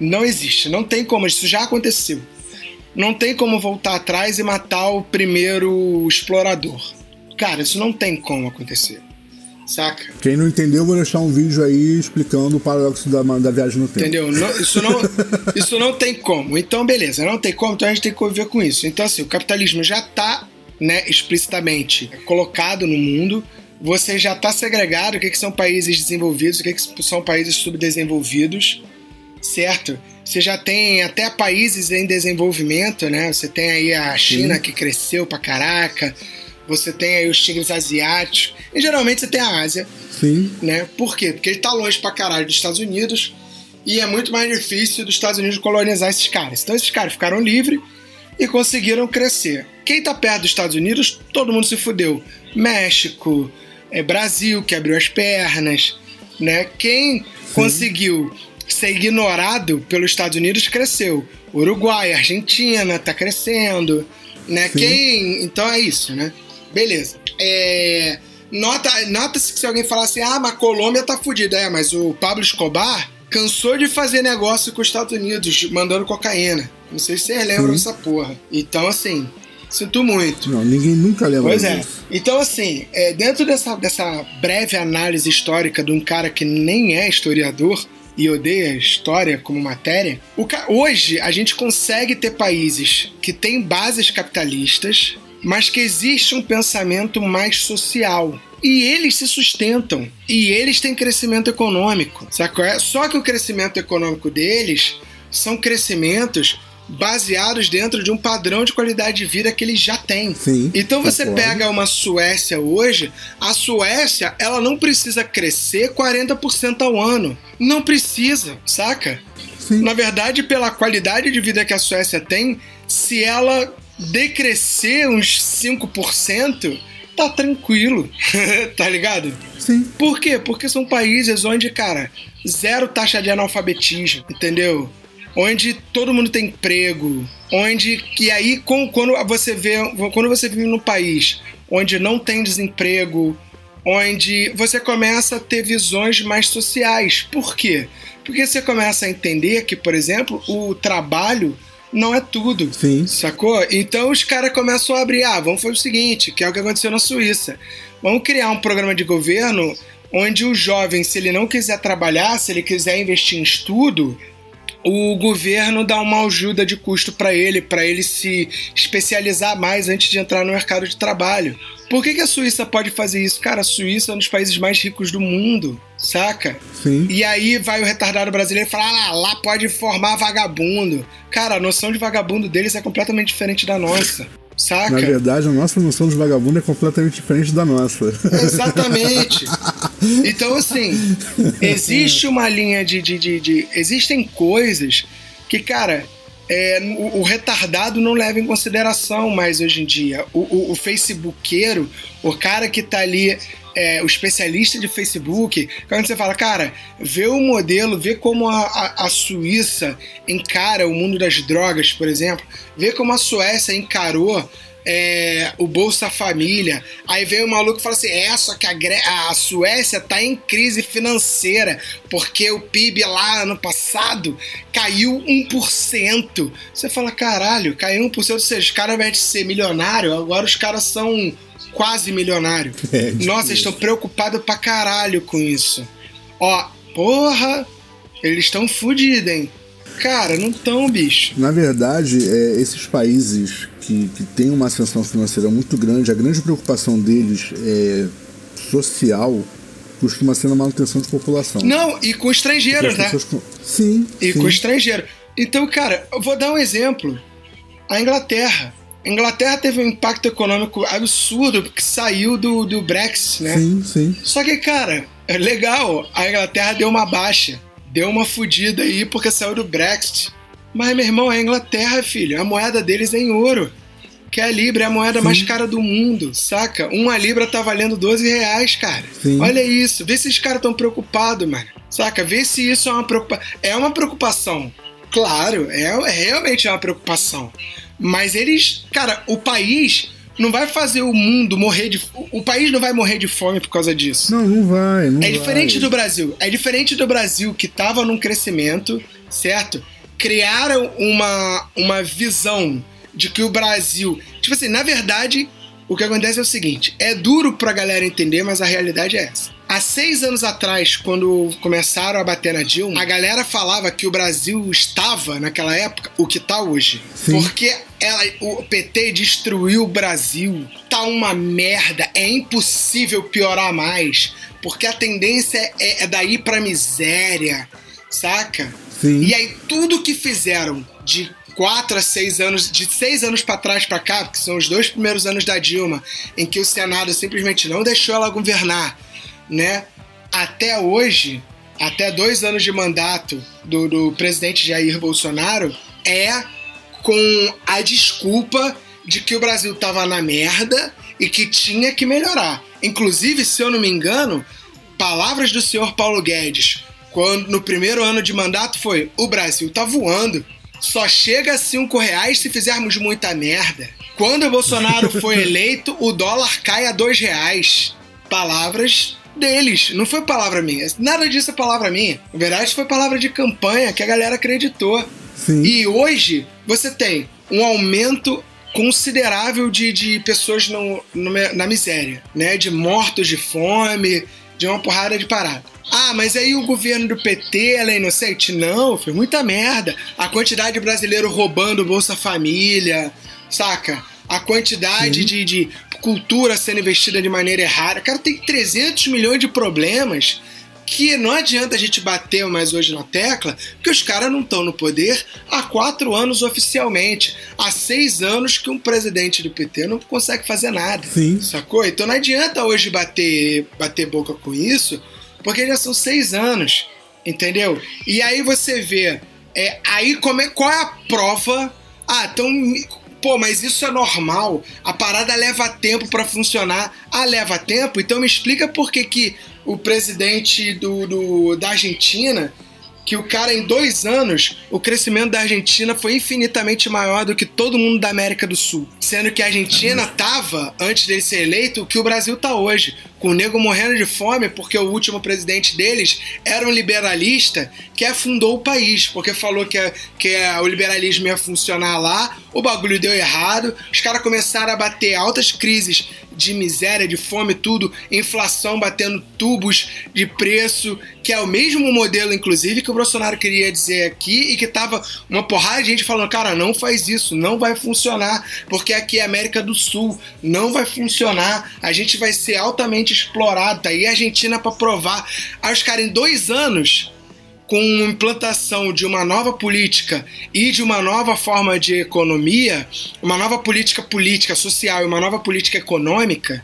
Não existe, não tem como, isso já aconteceu. Não tem como voltar atrás e matar o primeiro explorador. Cara, isso não tem como acontecer. Saca? Quem não entendeu, eu vou deixar um vídeo aí explicando o paradoxo da, da viagem no tempo. Entendeu? Não- isso, não, isso não tem como. Então, beleza, não tem como, então a gente tem que conviver com isso. Então, assim, o capitalismo já está né, explicitamente colocado no mundo. Você já está segregado o que, que são países desenvolvidos, o que, que são países subdesenvolvidos, certo? Você já tem até países em desenvolvimento, né? Você tem aí a China Sim. que cresceu pra caraca, você tem aí os tigres asiáticos, e geralmente você tem a Ásia. Sim. Né? Por quê? Porque ele tá longe pra caralho dos Estados Unidos e é muito mais difícil dos Estados Unidos colonizar esses caras. Então esses caras ficaram livres e conseguiram crescer. Quem tá perto dos Estados Unidos, todo mundo se fudeu. México, é, Brasil, que abriu as pernas, né? Quem Sim. conseguiu ser ignorado pelos Estados Unidos cresceu. Uruguai, Argentina tá crescendo, né? Sim. Quem. Então é isso, né? Beleza. É. Nota, nota-se que se alguém falar assim, ah, mas a Colômbia tá fudida. É, mas o Pablo Escobar cansou de fazer negócio com os Estados Unidos, mandando cocaína. Não sei se vocês lembram dessa porra. Então, assim, sinto muito. Não, ninguém nunca lembra Pois é. Então, assim, é, dentro dessa, dessa breve análise histórica de um cara que nem é historiador, e odeia história como matéria, ca... hoje a gente consegue ter países que têm bases capitalistas, mas que existe um pensamento mais social. E eles se sustentam. E eles têm crescimento econômico. Sacou? Só que o crescimento econômico deles são crescimentos baseados dentro de um padrão de qualidade de vida que eles já têm. Sim, então você concordo. pega uma Suécia hoje, a Suécia, ela não precisa crescer 40% ao ano. Não precisa, saca? Sim. Na verdade, pela qualidade de vida que a Suécia tem, se ela decrescer uns 5%, tá tranquilo, tá ligado? Sim. Por quê? Porque são países onde, cara, zero taxa de analfabetismo, entendeu? Onde todo mundo tem emprego, onde que aí quando você vê quando você vive num país onde não tem desemprego, onde você começa a ter visões mais sociais. Por quê? Porque você começa a entender que, por exemplo, o trabalho não é tudo. Sim. Sacou? Então os caras começam a abrir, ah, vamos fazer o seguinte, que é o que aconteceu na Suíça. Vamos criar um programa de governo onde o jovem, se ele não quiser trabalhar, se ele quiser investir em estudo, o governo dá uma ajuda de custo para ele, para ele se especializar mais antes de entrar no mercado de trabalho. Por que, que a Suíça pode fazer isso? Cara, a Suíça é um dos países mais ricos do mundo, saca? Sim. E aí vai o retardado brasileiro e fala: ah, lá pode formar vagabundo. Cara, a noção de vagabundo deles é completamente diferente da nossa. Saca? Na verdade, a nossa noção de vagabundo é completamente diferente da nossa. Exatamente. Então, assim, existe uma linha de, de, de, de. Existem coisas que, cara, é, o, o, retardado não leva em consideração mais hoje em dia. O, o, o facebookeiro, o cara que tá ali, é, o especialista de Facebook, quando você fala, cara, vê o modelo, vê como a, a, a, Suíça encara o mundo das drogas, por exemplo, vê como a Suécia encarou é, o Bolsa Família. Aí vem o maluco e fala assim: é, só que a, a Suécia tá em crise financeira, porque o PIB lá ano passado caiu 1%. Você fala, caralho, caiu 1%, ou seja, os caras, ao invés de ser milionário, agora os caras são quase milionários. É, Nossa, eles estão preocupados pra caralho com isso. Ó, porra, eles estão fodidos, hein? Cara, não tão, bicho. Na verdade, é, esses países que, que têm uma ascensão financeira muito grande, a grande preocupação deles é social costuma ser na manutenção de população. Não, e com estrangeiros, né? Com... Sim. E sim. com estrangeiros. Então, cara, eu vou dar um exemplo. A Inglaterra. A Inglaterra teve um impacto econômico absurdo porque saiu do, do Brexit, né? Sim, sim. Só que, cara, é legal. A Inglaterra deu uma baixa deu uma fudida aí porque saiu do Brexit. Mas, meu irmão, a Inglaterra, filho, a moeda deles é em ouro. Que a Libra é a moeda Sim. mais cara do mundo, saca? Uma Libra tá valendo 12 reais, cara. Sim. Olha isso. Vê se esses caras tão preocupados, mano. Saca? Vê se isso é uma preocupação. É uma preocupação. Claro, é, é realmente uma preocupação. Mas eles. Cara, o país não vai fazer o mundo morrer de. O país não vai morrer de fome por causa disso. Não, não vai. Não é diferente do Brasil. É diferente do Brasil que estava num crescimento, certo? Criaram uma, uma visão de que o Brasil. Tipo assim, na verdade, o que acontece é o seguinte: é duro pra galera entender, mas a realidade é essa. Há seis anos atrás, quando começaram a bater na Dilma, a galera falava que o Brasil estava, naquela época, o que está hoje. Sim. Porque ela, o PT destruiu o Brasil. Tá uma merda. É impossível piorar mais. Porque a tendência é, é daí pra miséria. Saca? Sim. E aí, tudo que fizeram de quatro a seis anos, de seis anos para trás para cá, que são os dois primeiros anos da Dilma, em que o Senado simplesmente não deixou ela governar, né? Até hoje, até dois anos de mandato do, do presidente Jair Bolsonaro, é com a desculpa de que o Brasil tava na merda e que tinha que melhorar. Inclusive, se eu não me engano, palavras do senhor Paulo Guedes, quando no primeiro ano de mandato foi: o Brasil tá voando. Só chega a cinco reais se fizermos muita merda. Quando o Bolsonaro foi eleito, o dólar cai a dois reais. Palavras deles, não foi palavra minha. Nada disso é palavra minha. Na verdade, foi palavra de campanha que a galera acreditou. Sim. E hoje você tem um aumento considerável de, de pessoas no, no- na miséria, né? De mortos de fome, de uma porrada de parada. Ah, mas aí o governo do PT ela é inocente? Não, foi muita merda. A quantidade de brasileiro roubando Bolsa Família, saca? A quantidade de, de cultura sendo investida de maneira errada. Cara, tem 300 milhões de problemas que não adianta a gente bater mais hoje na tecla, porque os caras não estão no poder há quatro anos oficialmente. Há seis anos que um presidente do PT não consegue fazer nada. Sim. Sacou? Então não adianta hoje bater, bater boca com isso, porque já são seis anos. Entendeu? E aí você vê. É, aí como é, qual é a prova? Ah, então. Pô, mas isso é normal. A parada leva tempo pra funcionar. Ah, leva tempo? Então me explica por que, que o presidente do, do- da Argentina, que o cara em dois anos, o crescimento da Argentina foi infinitamente maior do que todo mundo da América do Sul. Sendo que a Argentina tava, antes dele ser eleito, o que o Brasil tá hoje. Com o nego morrendo de fome, porque o último presidente deles era um liberalista que afundou o país, porque falou que, que o liberalismo ia funcionar lá, o bagulho deu errado, os caras começaram a bater altas crises de miséria, de fome, tudo, inflação batendo tubos de preço, que é o mesmo modelo, inclusive, que o Bolsonaro queria dizer aqui e que tava uma porrada de gente falando, cara, não faz isso, não vai funcionar, porque aqui é América do Sul, não vai funcionar, a gente vai ser altamente explorado, tá aí a Argentina pra provar. Aí os caras, em dois anos, com implantação de uma nova política e de uma nova forma de economia, uma nova política política, social e uma nova política econômica,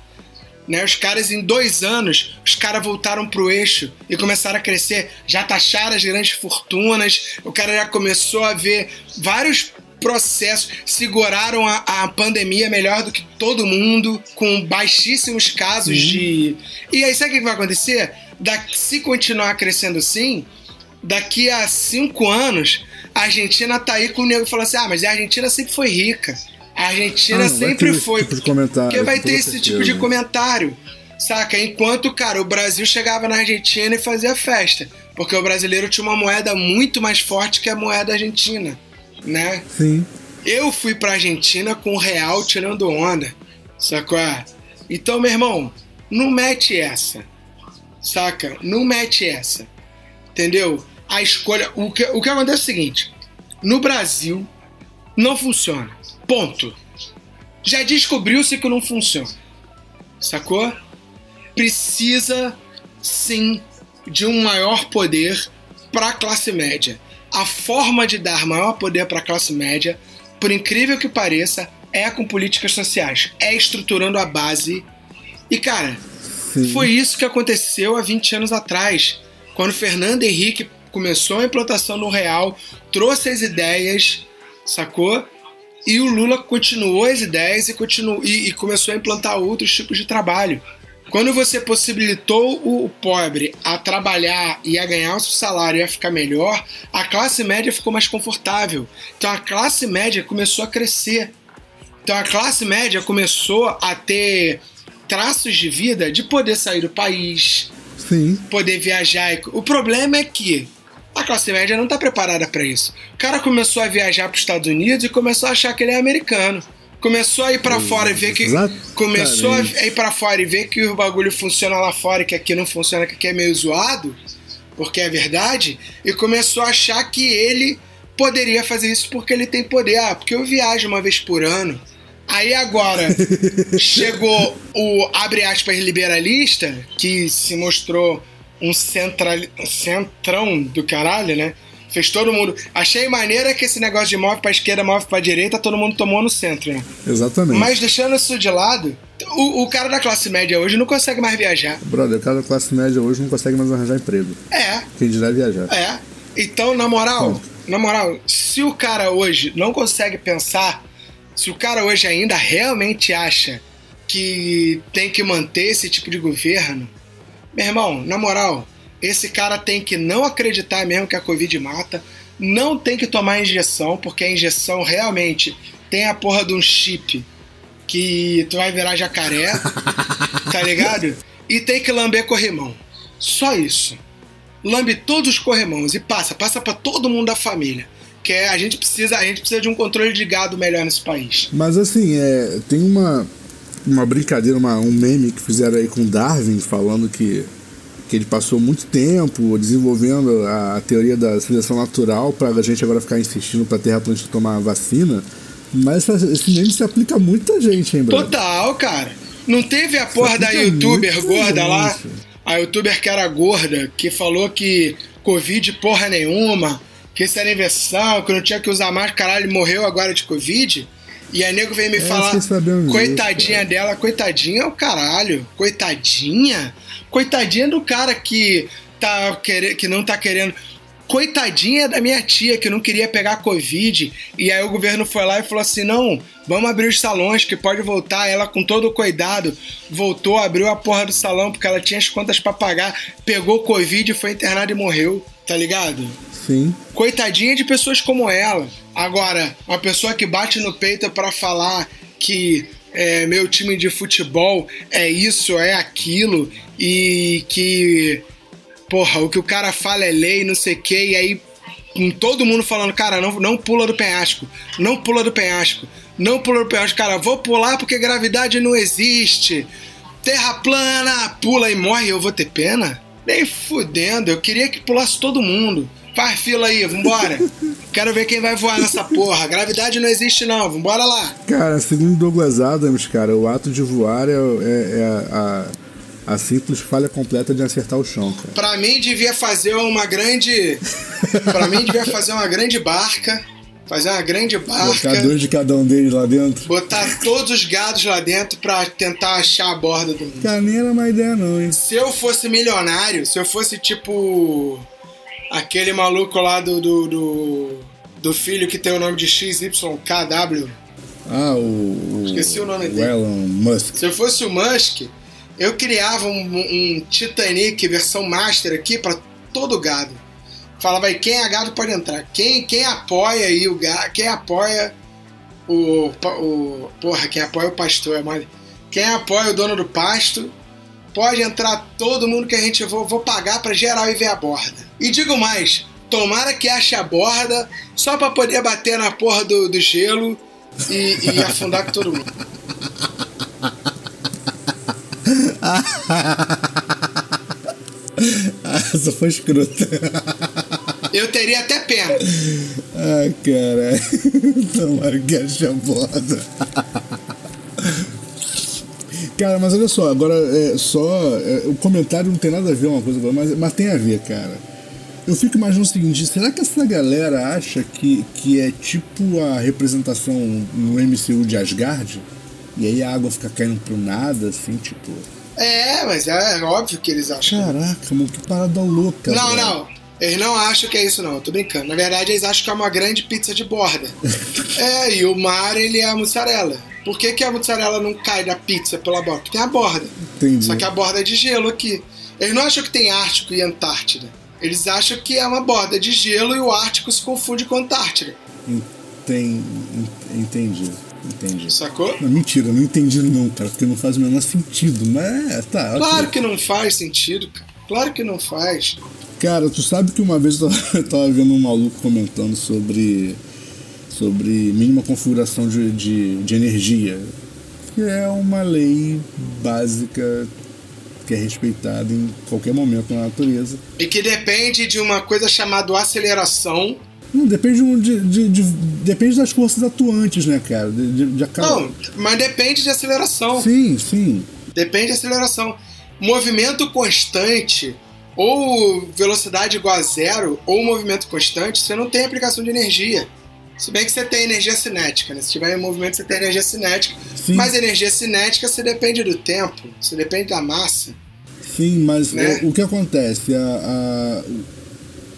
né? Os caras em dois anos, os caras voltaram pro eixo e começaram a crescer, já taxaram as grandes fortunas, o cara já começou a ver vários processos, seguraram a, a pandemia melhor do que todo mundo, com baixíssimos casos de. E aí, sabe o que vai acontecer? Da, se continuar crescendo assim, daqui a cinco anos, a Argentina tá aí com o nego falando assim: ah, mas a Argentina sempre foi rica. A Argentina Ah, sempre foi. tipo porque vai ter esse certeza. tipo de comentário. Saca? Enquanto, cara, o Brasil chegava na Argentina e fazia festa. Porque o brasileiro tinha uma moeda muito mais forte que a moeda argentina. Né? Sim. Eu fui pra Argentina com o real tirando onda. Sacou? Então, meu irmão, não mete essa. Saca? Não mete essa. Entendeu? A escolha. O que, o que acontece é o seguinte: no Brasil, não funciona. Ponto. Já descobriu-se que não funciona. Sacou? Precisa, sim, de um maior poder para a classe média. A forma de dar maior poder para a classe média, por incrível que pareça, é com políticas sociais, é estruturando a base. E cara, Sim. foi isso que aconteceu há 20 anos atrás, quando Fernando Henrique começou a implantação no Real, trouxe as ideias, sacou? E o Lula continuou as ideias e, continuou, e, e começou a implantar outros tipos de trabalho. Quando você possibilitou o pobre a trabalhar e a ganhar o seu salário e a ficar melhor, a classe média ficou mais confortável. Então a classe média começou a crescer. Então a classe média começou a ter traços de vida de poder sair do país, Sim. poder viajar. O problema é que a classe média não está preparada para isso. O cara começou a viajar para os Estados Unidos e começou a achar que ele é americano. Começou a ir para fora e ver que Exatamente. começou a ir para fora e ver que o bagulho funciona lá fora e que aqui não funciona, que aqui é meio zoado, porque é verdade, e começou a achar que ele poderia fazer isso porque ele tem poder. Ah, porque eu viajo uma vez por ano. Aí agora chegou o, abre aspas, liberalista, que se mostrou um central, centrão do caralho, né? Fez todo mundo. Achei maneira que esse negócio de move pra esquerda, move pra direita, todo mundo tomou no centro, né? Exatamente. Mas deixando isso de lado, o, o cara da classe média hoje não consegue mais viajar. Brother, o cara da classe média hoje não consegue mais arranjar emprego. É, Quem dirá viajar. é. Então, na moral, Ponto. na moral, se o cara hoje não consegue pensar, se o cara hoje ainda realmente acha que tem que manter esse tipo de governo, meu irmão, na moral, esse cara tem que não acreditar mesmo que a Covid mata, não tem que tomar injeção, porque a injeção realmente tem a porra de um chip que tu vai virar jacaré, tá ligado? E tem que lamber corrimão. Só isso. Lambe todos os corrimãos e passa, passa pra todo mundo da família. Que é, a gente precisa, a gente precisa de um controle de gado melhor nesse país. Mas assim, é, tem uma, uma brincadeira, uma, um meme que fizeram aí com Darwin, falando que, que ele passou muito tempo desenvolvendo a, a teoria da seleção natural para a gente agora ficar insistindo para Terra planeta tomar a vacina. Mas essa- esse meme se aplica a muita gente, hein, brother? Total, cara. Não teve a porra da youtuber gorda lá? gente. A youtuber que era gorda, que falou que Covid porra nenhuma, que isso era invenção, que não tinha que usar mais, caralho, morreu agora de Covid. E aí nego veio me É, falar, coitadinha cara. dela, coitadinha é o caralho. Coitadinha? Coitadinha do cara que, tá querendo, que não tá querendo. Coitadinha da minha tia que não queria pegar Covid. E aí o governo foi lá e falou assim: não, vamos abrir os salões que pode voltar. Ela, com todo o cuidado, voltou, abriu a porra do salão porque ela tinha as contas pra pagar, pegou Covid, foi internada e morreu, tá ligado? Sim. Coitadinha de pessoas como ela. Agora, uma pessoa que bate no peito pra falar que é, meu time de futebol é isso, é aquilo, e que, porra, o que o cara fala é lei, não sei o quê, e aí com todo mundo falando, cara, não, não pula do penhasco, não pula do penhasco, não pula do penhasco, cara, vou pular porque gravidade não existe. Terra plana, pula e morre, eu vou ter pena? Nem fudendo, eu queria que pulasse todo mundo. Faz fila aí, vambora. Quero ver quem vai voar nessa porra. Gravidade não existe, não. Vambora lá. Cara, segundo Douglas Adams, cara, o ato de voar é, é- é a, a simples falha completa de acertar o chão, cara. Pra mim, devia fazer uma grande. Pra mim, devia fazer uma grande barca. Fazer uma grande barca. Botar dois de cada um deles lá dentro. Botar todos os gados lá dentro pra tentar achar a borda do mundo. Cara, nem era uma ideia não, hein? Se eu fosse milionário, se eu fosse tipo. Aquele maluco lá do. do, do, do filho que tem o nome de XYKW. Ah, o... Esqueci o nome dele. Elon Musk. Se eu fosse o Musk, eu criava um, um Titanic versão Master aqui pra todo gado. Falava aí, quem é gado pode entrar. Quem, quem apoia aí o gado, quem apoia o, o. Porra, quem apoia o pastor é mole. Quem apoia o dono do pasto, pode entrar todo mundo que a gente vou, vou pagar pra geral e ver a borda. E digo mais, tomara que ache a borda só pra poder bater na porra do, do gelo e, e afundar com todo mundo. Essa foi escrota. Eu teria até pena. Ai, caralho. Tomara que ache a borda. Cara, mas olha só, agora é só. é, o comentário não tem nada a ver uma coisa com mas, mas tem a ver, cara. Eu fico imaginando o seguinte: será que essa galera acha que, que é tipo a representação no MCU de Asgard? E aí a água fica caindo pro nada, assim, tipo. É, mas é óbvio que eles acham. Caraca, mano, que parada louca. Não, velho. não. Eles não acham que é isso, não. Eu tô brincando. Na verdade, eles acham que é uma grande pizza de borda. é, e o mar, ele é a mussarela. Por que, que a mussarela não cai da pizza pela borda? Porque tem a borda. Entendi. Só que a borda é de gelo aqui. Eles não acham que tem Ártico e Antártida. Eles acham que é uma borda de gelo e o Ártico se confunde com a Antártida. Enten- Entendi, entendi. Sacou? Não, mentira, não entendi não, cara, porque não faz o menor sentido, mas é, tá. ok. Claro que não faz sentido, cara. Claro que não faz. Cara, tu sabe que uma vez eu tava, eu tava vendo um maluco comentando sobre sobre mínima configuração de, de, de energia, que é uma lei básica que é respeitada em qualquer momento na natureza. E que depende de uma coisa chamada aceleração, Não, depende, de, de- de- depende das forças atuantes, né, cara? De, de, de acabar- Não, mas depende de aceleração. Sim, sim. Depende de aceleração. Movimento constante, ou velocidade igual a zero, ou movimento constante, você não tem aplicação de energia. Se bem que você tem energia cinética, né? Se tiver em movimento, você tem energia cinética. Sim. Mas energia cinética, você depende do tempo, você depende da massa. Sim, mas Né? é, o que acontece? A,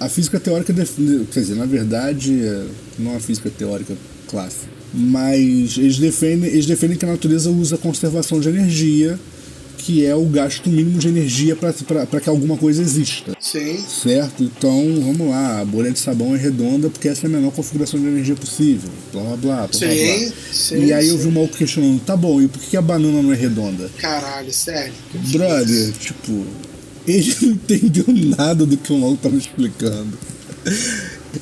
a, a física teórica define. Quer dizer, na verdade, é, não a física teórica clássica. Mas eles defendem, eles defendem que a natureza usa conservação de energia, que é o gasto mínimo de energia para que alguma coisa exista. Sim. Certo? Então, vamos lá, a bolha de sabão é redonda porque essa é a menor configuração de energia possível. Blá blá blá. blá, Sim, blá. sim, E aí eu sim. vi um maluco questionando, tá bom, e por que a banana não é redonda? Caralho, sério. Brother, tipo, ele não entendeu nada do que o maluco tava explicando.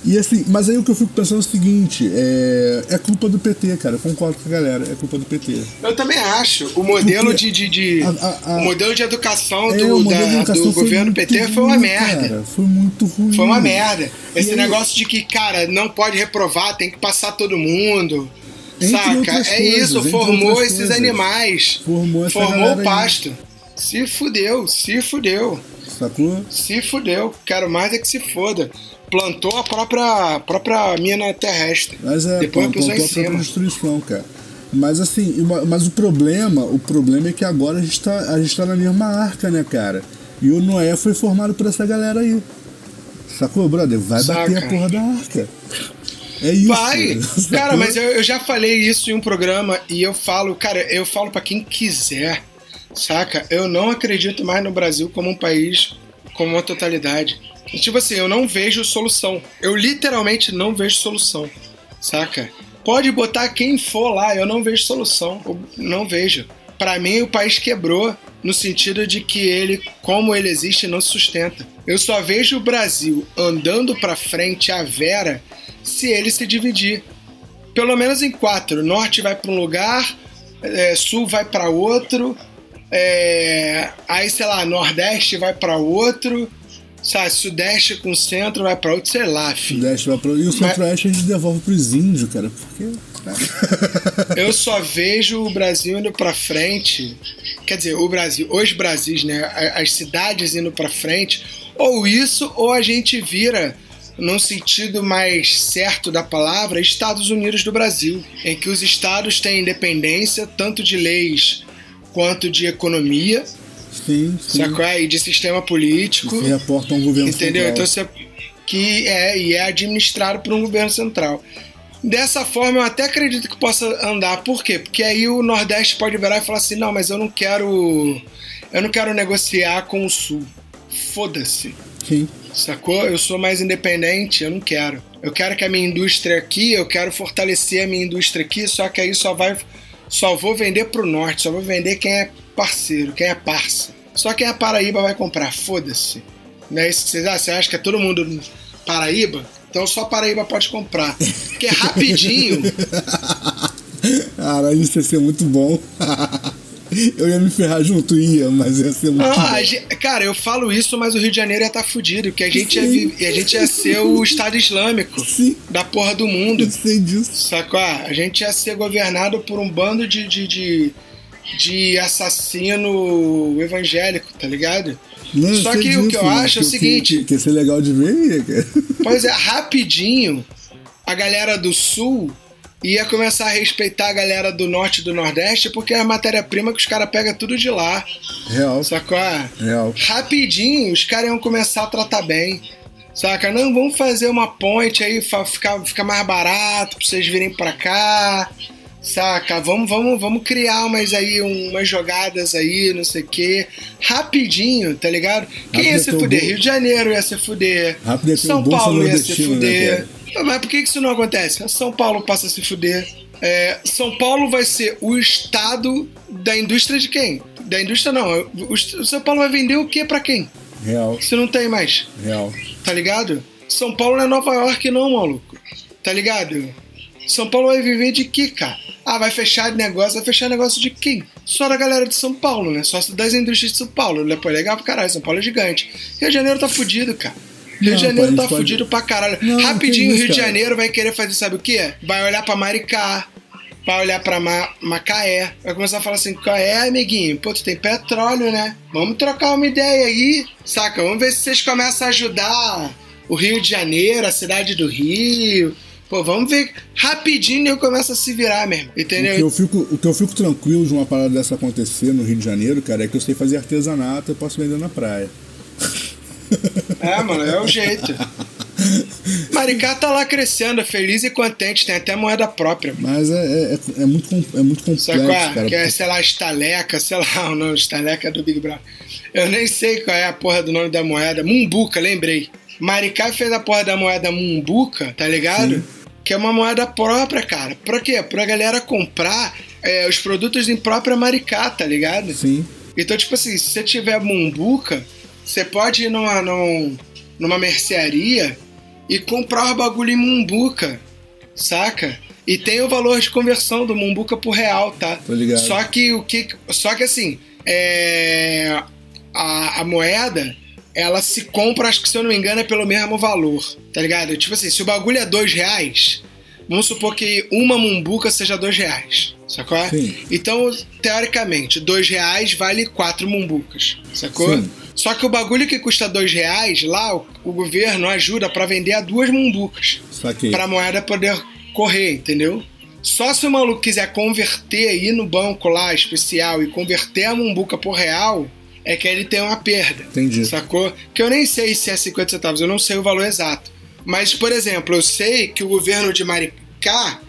E assim, mas aí o que eu fico pensando é o seguinte, é, é culpa do PT, cara. Eu concordo com a galera, é culpa do PT. Eu também acho. O modelo Porque de, de, de- a- a- a- o modelo de educação É, do, modelo de da- educação do governo PT foi uma ruim, merda. Cara, foi muito ruim. Foi uma merda. Esse aí- negócio de que, cara, não pode reprovar, tem que passar todo mundo. Entre saca? É coisas, isso, formou esses coisas. animais. Formou formou o aí. pasto. Se fudeu, se fudeu. Sacou? Se fudeu. Quero mais é que se foda. Plantou a própria, própria mina terrestre. Mas é, Depois em plantou a própria destruição, cara. Mas assim, ma- mas o problema, o problema é que agora a gente tá, a gente tá na mesma arca, né, cara? E o Noé foi formado por essa galera aí. Sacou, brother? Vai bater Saca. a porra da arca. É isso. Vai! Cara, mas eu, eu já falei isso em um programa e eu falo, cara, eu falo pra quem quiser, saca? Eu não acredito mais no Brasil como um país, como uma totalidade. E, tipo assim, eu não vejo solução. Eu literalmente não vejo solução, saca? Pode botar quem for lá, eu não vejo solução. Eu não vejo. Pra mim, o país quebrou no sentido de que ele, como ele existe, não se sustenta. Eu só vejo o Brasil andando pra frente a vera se ele se dividir. Pelo menos em quatro. Norte vai para um lugar, é, sul vai para outro, é, aí sei lá, Nordeste vai para outro, sabe, Sudeste com centro vai para outro, sei lá, filho. Sudeste vai pro- E o Centro-Oeste a gente devolve pros índios, cara. Porque. Eu só vejo o Brasil indo pra frente. Quer dizer, o Brasil, os Brasis, né? As cidades indo pra frente. Ou isso, ou a gente vira, num sentido mais certo da palavra, Estados Unidos do Brasil, em que os estados têm independência, tanto de leis quanto de economia, Sim, sim. sacou? E de sistema político. Se reporta um governo Entendeu? central. Então você que é e é administrado por um governo central. Dessa forma, eu até acredito que possa andar. Por quê? Porque aí o Nordeste pode virar e falar assim: não, mas eu não quero. Eu não quero negociar com o Sul. Foda-se. Sim. Sacou? Eu sou mais independente, eu não quero. Eu quero que a minha indústria aqui, eu quero fortalecer a minha indústria aqui, só que aí só vai. Só vou vender pro norte, só vou vender quem é parceiro, quem é parça. Só quem é Paraíba vai comprar, foda-se. É que acham? Você acha que é todo mundo Paraíba? Então só Paraíba pode comprar. Porque é rapidinho. Caralho, isso ia ser muito bom. Eu ia me ferrar junto, ia, mas ia ser muito Não, bom. a gente- cara, eu falo isso, mas o Rio de Janeiro ia estar fudido, porque a gente, ia, Sim. a gente ia ser o Estado Islâmico Sim. da porra do mundo. Eu sei disso. Sacou? A gente ia ser governado por um bando de, de, de, de assassino evangélico, tá ligado? Não, eu Só que o que eu disso, acho é o que- seguinte- Que, que ia ser legal de ver, cara. Pois é, rapidinho, a galera do sul ia começar a respeitar a galera do norte e do nordeste, porque é a matéria-prima que os caras pegam tudo de lá, Real. sacou? Real. Rapidinho, os caras iam começar a tratar bem. Saca? Não, vamos fazer uma ponte aí, ficar, ficar mais barato pra vocês virem pra cá. Saca? Vamos, vamos, vamos criar umas aí, umas jogadas aí, não sei o quê. Rapidinho, tá ligado? Quem ia se é fuder? bom- Rio de Janeiro ia se fuder. Rápido é São Paulo ia se né, fuder. Mas por que isso não acontece? São Paulo passa a se fuder. É, São Paulo vai ser o estado da indústria de quem? Da indústria não. O o São Paulo vai vender o que pra quem? Real. Se não tem mais, Real. tá ligado? São Paulo não é Nova York não, maluco. Tá ligado? São Paulo vai viver de quê, cara? Ah, vai fechar negócio, vai fechar negócio de quem? Só da galera de São Paulo, né? Só das indústrias de São Paulo. Pô, legal pra caralho, São Paulo é gigante. Rio de Janeiro tá fudido, cara. Rio Não, de Janeiro tá pode- fudido pra caralho. Não, Rapidinho, o Rio de. Janeiro vai querer fazer, sabe o quê? Vai olhar pra Maricá, vai olhar pra Ma Macaé, vai começar a falar assim: qual é, amiguinho? Pô, tu tem petróleo, né? Vamos trocar uma ideia aí, saca? Vamos ver se vocês começam a ajudar o Rio de Janeiro, a cidade do Rio. Pô, vvamos ver rapidinho eu começo a se virar mesmo, O que, entendeu? eu fico, o que eu fico tranquilo de uma parada dessa acontecer no Rio de Janeiro, cara, é que eu sei fazer artesanato e posso vender na praia. É, mano, é o jeito. Maricá tá lá crescendo, feliz e contente, tem até moeda própria. Mas é, é, é- muito, é muito complexo, Sabe qual é? cara. Que é, sei lá, estaleca, sei lá o nome, estaleca do Big Brother. Eu nem sei qual é a porra do nome da moeda. Mumbuca, lembrei. Maricá fez a porra da moeda Mumbuca, tá ligado? Sim. Que é uma moeda própria, cara. Pra quê? Pra galera comprar é, os produtos em própria Maricá, tá ligado? Sim. Então, tipo assim, se você tiver Mumbuca, você pode ir numa, num- numa mercearia e comprar o bagulho em Mumbuca, saca? E tem o valor de conversão do Mumbuca por real, tá? Tô ligado. Só que o que. Só que assim, é, a, a moeda, ela se compra, acho que se eu não me engano, é pelo mesmo valor, tá ligado? Tipo assim, se o bagulho é dois reais, vamos supor que uma mumbuca seja dois reais, sacou? Sim. Então, teoricamente, dois reais vale quatro mumbucas, sacou? Sim. Só que o bagulho que custa dois reais, lá o, o governo ajuda pra vender a duas mumbucas pra moeda poder correr, entendeu? Só se o maluco quiser converter, ir no banco lá especial e converter a mumbuca por real, é que ele tem uma perda. Entendi. Sacou? Que eu nem sei se é 50 centavos, eu não sei o valor exato. Mas, por exemplo, eu sei que o governo de Maricá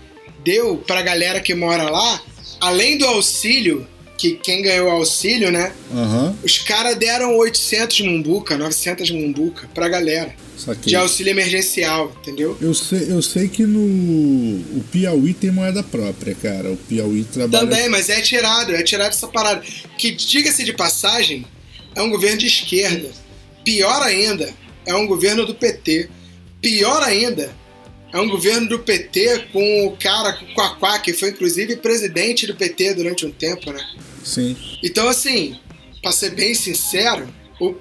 deu pra galera que mora lá, além do auxílio, que quem ganhou o auxílio, né? Aham, Os caras deram 800 mumbuca, 900 mumbuca pra galera. saquei. De auxílio emergencial, entendeu? Eu sei, eu sei que no o Piauí tem moeda própria, cara. O Piauí trabalha. Também, mas é tirado, é tirado essa parada. Que, diga-se de passagem, é um governo de esquerda. Pior ainda, é um governo do PT. Pior ainda, é um governo do PT com o cara, com o Quaquá, que foi inclusive presidente do PT durante um tempo, né? Sim. Então, assim, pra ser bem sincero, o...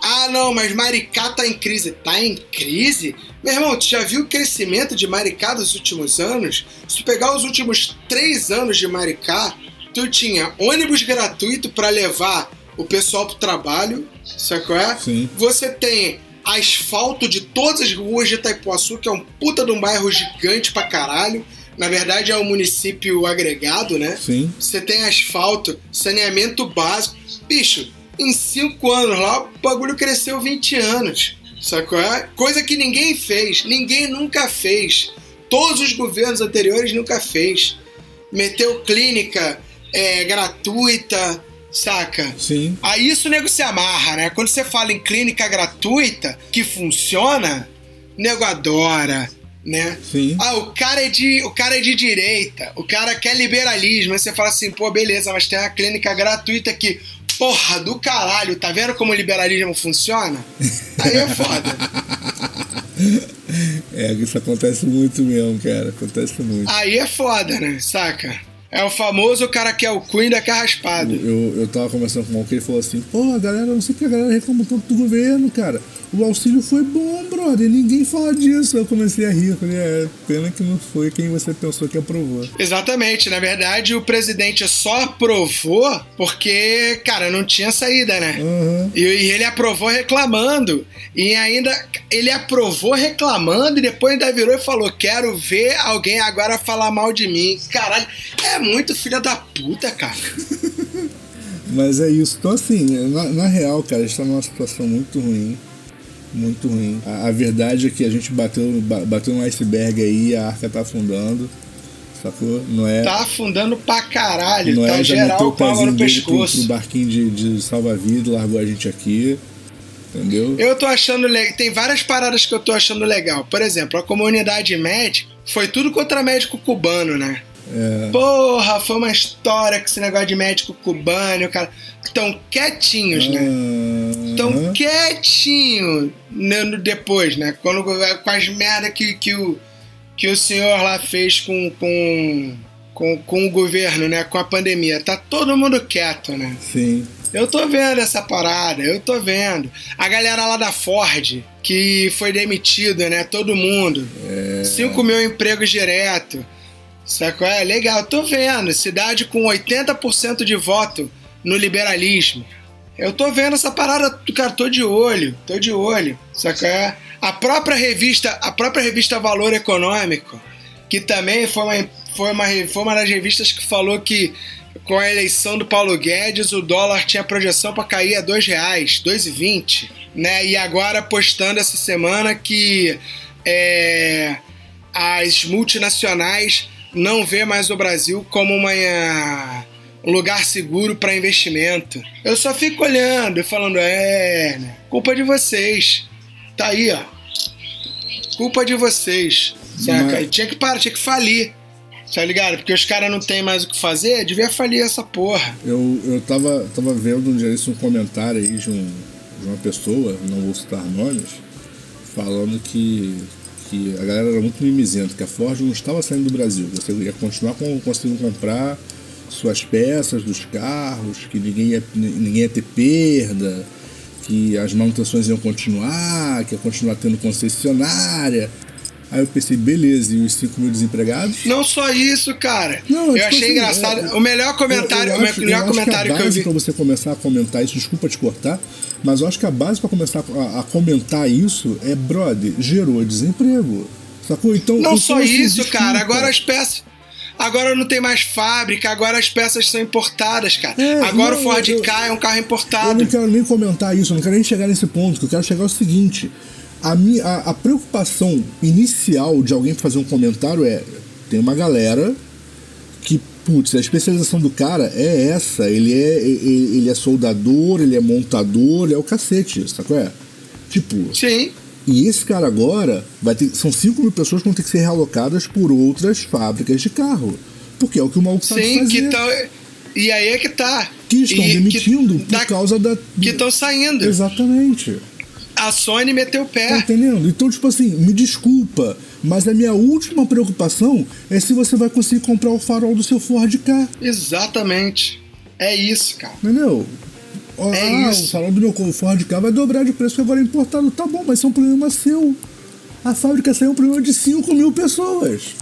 ah, não, mas Maricá tá em crise. Tá em crise? Meu irmão, tu já viu o crescimento de Maricá dos últimos anos? Se tu pegar os últimos três anos de Maricá, tu tinha ônibus gratuito pra levar o pessoal pro trabalho, sacou? É? Sim. Você tem asfalto de todas as ruas de Itaipuaçu, que é um puta de um bairro gigante pra caralho. Na verdade, é um município agregado, né? Sim. Você tem asfalto, saneamento básico. Bicho, em 5 anos lá, o bagulho cresceu 20 anos. Sacou? É? Coisa que ninguém fez. Ninguém nunca fez. Todos os governos anteriores nunca fez. Meteu clínica é, gratuita, saca? Sim. Aí isso o nego se amarra, né? Quando você fala em clínica gratuita que funciona, o nego adora, né? Sim. Ah, o cara é de, o cara é de direita, o cara quer liberalismo. Aí você fala assim, pô, beleza, mas tem uma clínica gratuita que, porra, do caralho, tá vendo como o liberalismo funciona? Aí é foda. É, isso acontece muito mesmo, cara. Acontece muito. Aí é foda, né? Saca? É o famoso o cara que é o cu ainda quer raspado. Eu, eu tava conversando com um maluco e ele falou assim: Pô, a galera, não sei que a galera reclama tanto do governo, cara. O auxílio foi bom, brother. Ninguém fala disso. Eu comecei a rir. Eu falei: É, pena que não foi quem você pensou que aprovou. Exatamente, na verdade o presidente só aprovou porque, cara, não tinha saída, né? Aham. E, e ele aprovou reclamando. E ainda ele aprovou reclamando e depois ainda virou e falou: Quero ver alguém agora falar mal de mim. Caralho, é muito filha da puta, cara. Mas é isso. Então, assim, na, na real, cara, a gente tá numa situação muito ruim. Muito ruim. A, a verdade é que a gente bateu, ba- bateu um iceberg aí a arca tá afundando. Sacou? Não é. Tá afundando pra caralho. Não tá é, já meteu geral o com água pezinho no dele pro, pescoço. pro barquinho de, de salva-vida, largou a gente aqui. Entendeu? Eu tô achando legal. Tem várias paradas que eu tô achando legal. Por exemplo, a comunidade médica foi tudo contra médico cubano, né? É, Porra, foi uma história com esse negócio de médico cubano, cara. Tão quietinhos, né? Tão aham. quietinho né, no- depois, né? Quando, com as merdas que, que, o, que o senhor lá fez com, com, com, com o governo, né? Com a pandemia. Tá todo mundo quieto, né? Sim. Eu tô vendo essa parada, eu tô vendo. A galera lá da Ford, que foi demitido, né? Todo mundo. É. 5 mil empregos direto. Sacou? É legal, tô vendo. Cidade com 80% de voto no liberalismo. Eu tô vendo essa parada, cara, tô de olho, tô de olho. Sacou? É? A própria revista, a própria revista Valor Econômico, que também foi uma, foi uma, foi uma das revistas que falou que com a eleição do Paulo Guedes, o dólar tinha projeção para cair a R$ reais, 2,20, né? E agora postando essa semana que é, as multinacionais não vê mais o Brasil como uma, um lugar seguro para investimento. Eu só fico olhando e falando, é, né? culpa de vocês. Tá aí, ó. Culpa de vocês. Saca? Mas- Tinha que parar, tinha que falir. Tá ligado? Porque os caras não tem mais o que fazer, devia falir essa porra. Eu, eu tava, tava vendo um dia isso, um comentário aí de, um, de uma pessoa, não vou citar nomes, falando que, que a galera era muito mimizenta, que a Ford não estava saindo do Brasil. Você ia continuar conseguindo comprar suas peças dos carros, que ninguém ia, ninguém ia ter perda, que as manutenções iam continuar, que ia continuar tendo concessionária. Aí eu pensei, beleza, e os 5 mil desempregados? Não só isso, cara. Não, eu tipo achei assim, engraçado. é- o melhor comentário, Eu- eu o acho- melhor eu acho comentário que, que, a eu base vi. pra você começar a comentar isso, desculpa te cortar, mas eu acho que a base pra começar a, a comentar isso é, brother, gerou desemprego. Sacou? Então, Não só isso, desculpa. cara. Agora as peças. Agora não tem mais fábrica, agora as peças são importadas, cara. É, agora não, o Ford eu- K é um carro Eu importado. não quero nem comentar isso, eu não quero nem chegar nesse ponto, que eu quero chegar ao seguinte. A, minha, a, a preocupação inicial de alguém fazer um comentário é: tem uma galera que, putz, a especialização do cara é essa. Ele é, ele, ele é soldador, ele é montador, ele é o cacete, sacou? É? Tipo, Sim, E esse cara agora vai ter. São 5 mil pessoas que vão ter que ser realocadas por outras fábricas de carro. Porque é o que o maluco sabe sim, fazer. que. E aí é que tá. Que estão E- demitindo que por tá- causa da. Que estão saindo. Exatamente. A Sony meteu o Tá pé. entendendo? Então, tipo assim, me desculpa, mas a minha última preocupação é se você vai conseguir comprar o farol do seu Ford K. Exatamente. É isso, cara. Entendeu? Ó, É ah, isso. O farol do meu Ford K vai dobrar de preço porque agora é importado. Tá bom, mas isso é um problema seu. A fábrica saiu um problema de 5 mil pessoas.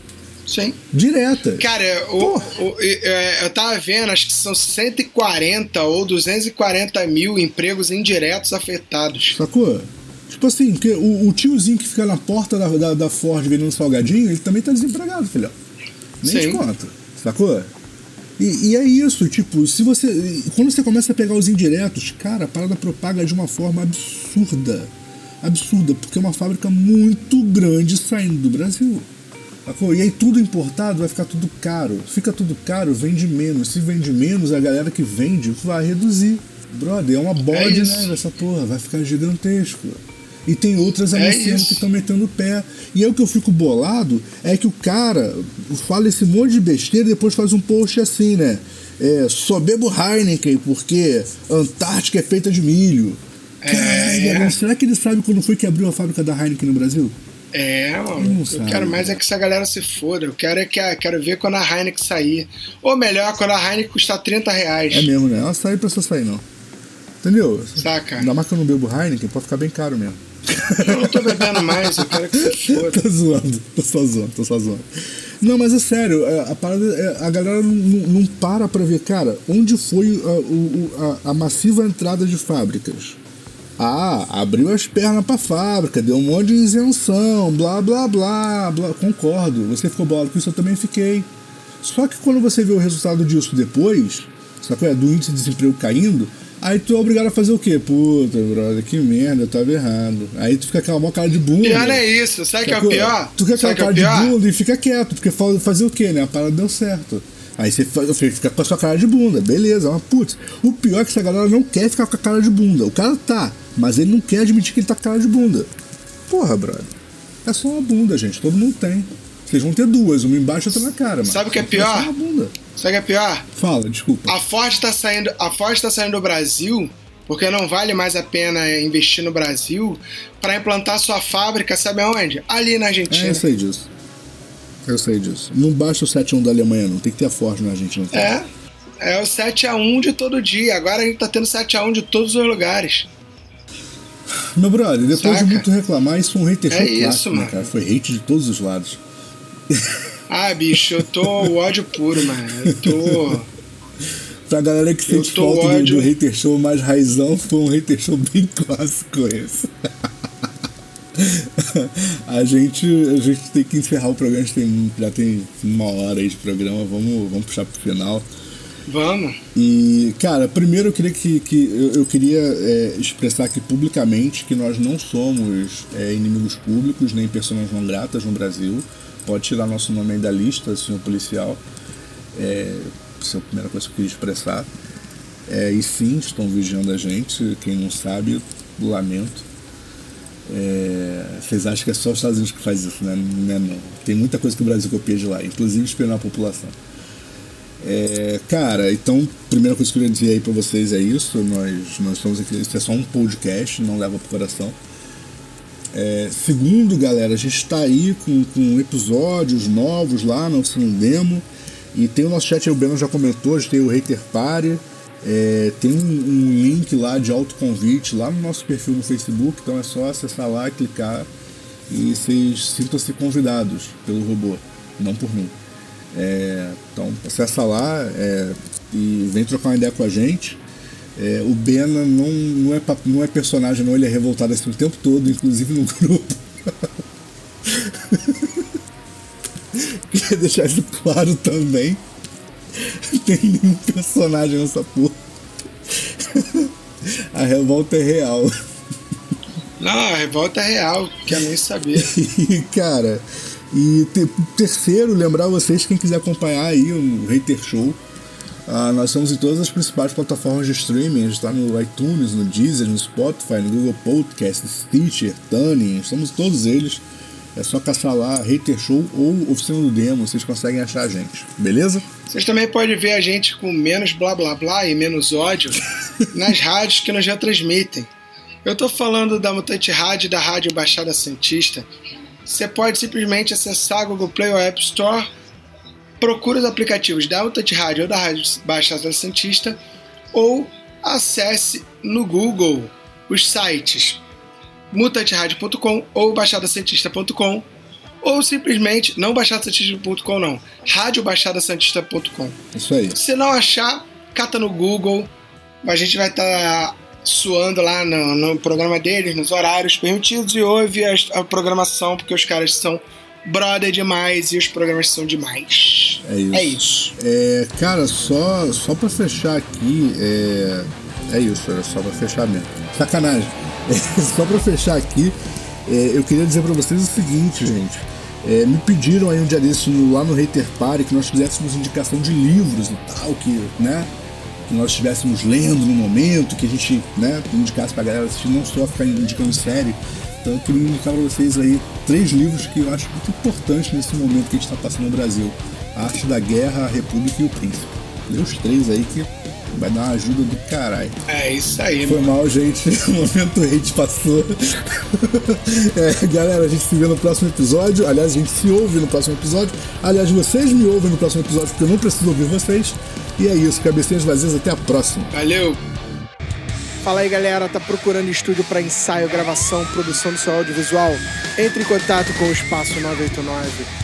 Sim. Direta. Cara, o, o- é, eu tava vendo, acho que são 140 ou 240 mil empregos indiretos afetados. Sacou? Tipo assim, porque o, o tiozinho que fica na porta da, da, da Ford vendendo salgadinho, ele também tá desempregado, filhão. Nem Sim. te conta. Sacou? E, e é isso, tipo, se você. Quando você começa a pegar os indiretos, cara, a parada propaga de uma forma absurda. Absurda, porque é uma fábrica muito grande saindo do Brasil. E aí tudo importado vai ficar tudo caro. Fica tudo caro, vende menos. Se vende menos, a galera que vende vai reduzir. Brother, é uma bode, isso. né? Essa porra, vai ficar gigantesco. E tem outras É que estão metendo o pé. E aí o que eu fico bolado é que o cara fala esse monte de besteira e depois faz um post assim, né? É, só bebo Heineken porque Antártica é feita de milho. É. Caralho, será que ele sabe quando foi que abriu a fábrica da Heineken no Brasil? É, mano. Eu sabe. quero mais é que essa galera se foda. Eu quero, é que a- quero ver quando a Heineken sair. Ou melhor, quando a Heineken custar 30 reais. É mesmo, né? Ela sai pra você sair, não. Entendeu? Saca? Ainda mais que eu não bebo Heineken, pode ficar bem caro mesmo. Eu não tô bebendo mais, eu quero que se foda. tô zoando, tô só zoando, tô só zoando. Não, mas é sério, é, a, parada, é, a galera não, não- para pra ver, cara, onde foi a, o- a- a massiva entrada de fábricas? Ah, abriu as pernas pra fábrica, deu um monte de isenção, blá blá blá, blá. Concordo, você ficou bolado com isso, eu também fiquei. Só que quando você vê o resultado disso depois, sacou? É, do índice de desemprego caindo, aí tu é obrigado a fazer o quê? Puta, brother, que merda, eu tava errado. Aí tu fica com aquela mó cara de bunda. Pior é isso, sabe o que é o pior? Tu Sabe aquela é cara o de bunda e fica quieto, porque fa- fazer o quê, né? A parada deu certo. Aí você você fica com a sua cara de bunda, beleza, mas putz, o pior é que essa galera não quer ficar com a cara de bunda. O cara tá, mas ele não quer admitir que ele tá com a cara de bunda. Porra, brother. É só uma bunda, gente, todo mundo tem. Vocês vão ter duas, uma embaixo e outra na cara, mano. Sabe o que é pior? uma bunda. Sabe o que é pior? Fala, desculpa. A Ford tá saindo, a Ford tá saindo do Brasil porque não vale mais a pena investir no Brasil para implantar sua fábrica, sabe aonde? Ali na É, Argentina. eu sei disso. Eu sei disso. Não basta o 7-1 da Alemanha, não. Tem que ter a Ford na Argentina. É, É o 7x1 de todo dia. Agora a gente tá tendo 7x1 de todos os lugares. Meu brother, depois Saca? de muito reclamar, isso foi um hater É show isso, clássico, né, mano. cara? Foi hate de todos os lados. Ah, bicho, eu tô o ódio puro, mano. Eu tô. Pra galera que sente falta do, ódio. do hater show mais raizão, foi um hater show bem clássico esse. a, gente, a gente tem que encerrar o programa, a gente tem, já tem uma hora aí de programa, vamos, vamos puxar pro final. Vamos. E, cara, primeiro eu queria que, que eu, eu queria é, expressar aqui publicamente que nós não somos é, inimigos públicos nem pessoas não gratas no Brasil. Pode tirar nosso nome aí da lista, senhor policial. É, essa é a primeira coisa que eu queria expressar. É, e sim, estão vigiando a gente. Quem não sabe, lamento. É, vocês acham que é só os Estados Unidos que faz isso, né? Não é não. Tem muita coisa que o Brasil copia de lá, inclusive espionar a população. É, cara, então, primeira coisa que eu queria dizer aí pra vocês é isso. Nós, nós estamos aqui, isso é só um podcast, não leva pro coração. É, segundo, galera, a gente está aí com, com episódios novos lá no Oficina Demo. E tem o nosso chat aí, o Beno já comentou, a gente tem o Hater Party. É, tem um, link lá de autoconvite lá no nosso perfil no Facebook, então é só acessar lá, clicar e vocês sintam-se convidados pelo robô, não por mim. É, então acessa lá é, e vem trocar uma ideia com a gente. É, o Bena não, não, é, não é personagem, não, ele é revoltado assim o tempo todo, inclusive no grupo. Queria deixar isso claro também. Não tem nenhum personagem nessa porra. A revolta é real. Não, a revolta é real, quer nem saber. Cara, e te- terceiro, lembrar vocês, quem quiser acompanhar aí o Hater Show, ah, nós estamos em todas as principais plataformas de streaming, a gente está no iTunes, no Deezer, no Spotify, no Google Podcast, Stitcher, Tuning, estamos todos eles. É só caçar lá Hater Show ou Oficina do Demo, vocês conseguem achar a gente, beleza? Vocês também podem ver a gente com menos blá blá blá e menos ódio nas rádios que nos retransmitem. Eu tô falando da Mutante Rádio e da Rádio Baixada Santista. Você pode simplesmente acessar a Google Play ou App Store, procura os aplicativos da Mutante Rádio ou da Rádio Baixada Santista, ou acesse no Google os sites mutanterádio.com ou baixadasantista.com ou simplesmente não baixadasantista.com não, radiobaixadasantista.com. Isso aí. Se não achar, cata no Google, a gente vai estar suando lá no, no programa deles, nos horários permitidos e ouve a, a programação, porque os caras são brother demais e os programas são demais. É isso. É isso. É, cara, só, só pra fechar aqui, é, é isso, era só pra fechar mesmo. Sacanagem. Só pra fechar aqui, é, eu queria dizer pra vocês o seguinte, gente. É, me pediram aí um dia desse lá no Hater Party que nós fizéssemos indicação de livros e tal, que, né, que nós estivéssemos lendo no momento, que a gente, né, indicasse pra galera assistir, não só ficar indicando série. Então eu queria indicar pra vocês aí três livros que eu acho muito importantes nesse momento que a gente tá passando no Brasil. A Arte da Guerra, a República e o Príncipe. Lê os três aí que vai dar uma ajuda do caralho. É isso aí, Foi mano. mal, gente. O momento hate passou. É, galera, a gente se vê no próximo episódio. Aliás, a gente se ouve no próximo episódio. Aliás, vocês me ouvem no próximo episódio porque eu não preciso ouvir vocês. E é isso, cabecinhas vazias, até a próxima. Valeu. Fala aí galera, tá procurando estúdio para ensaio, gravação, produção do seu audiovisual? Entre em contato com o Espaço 989.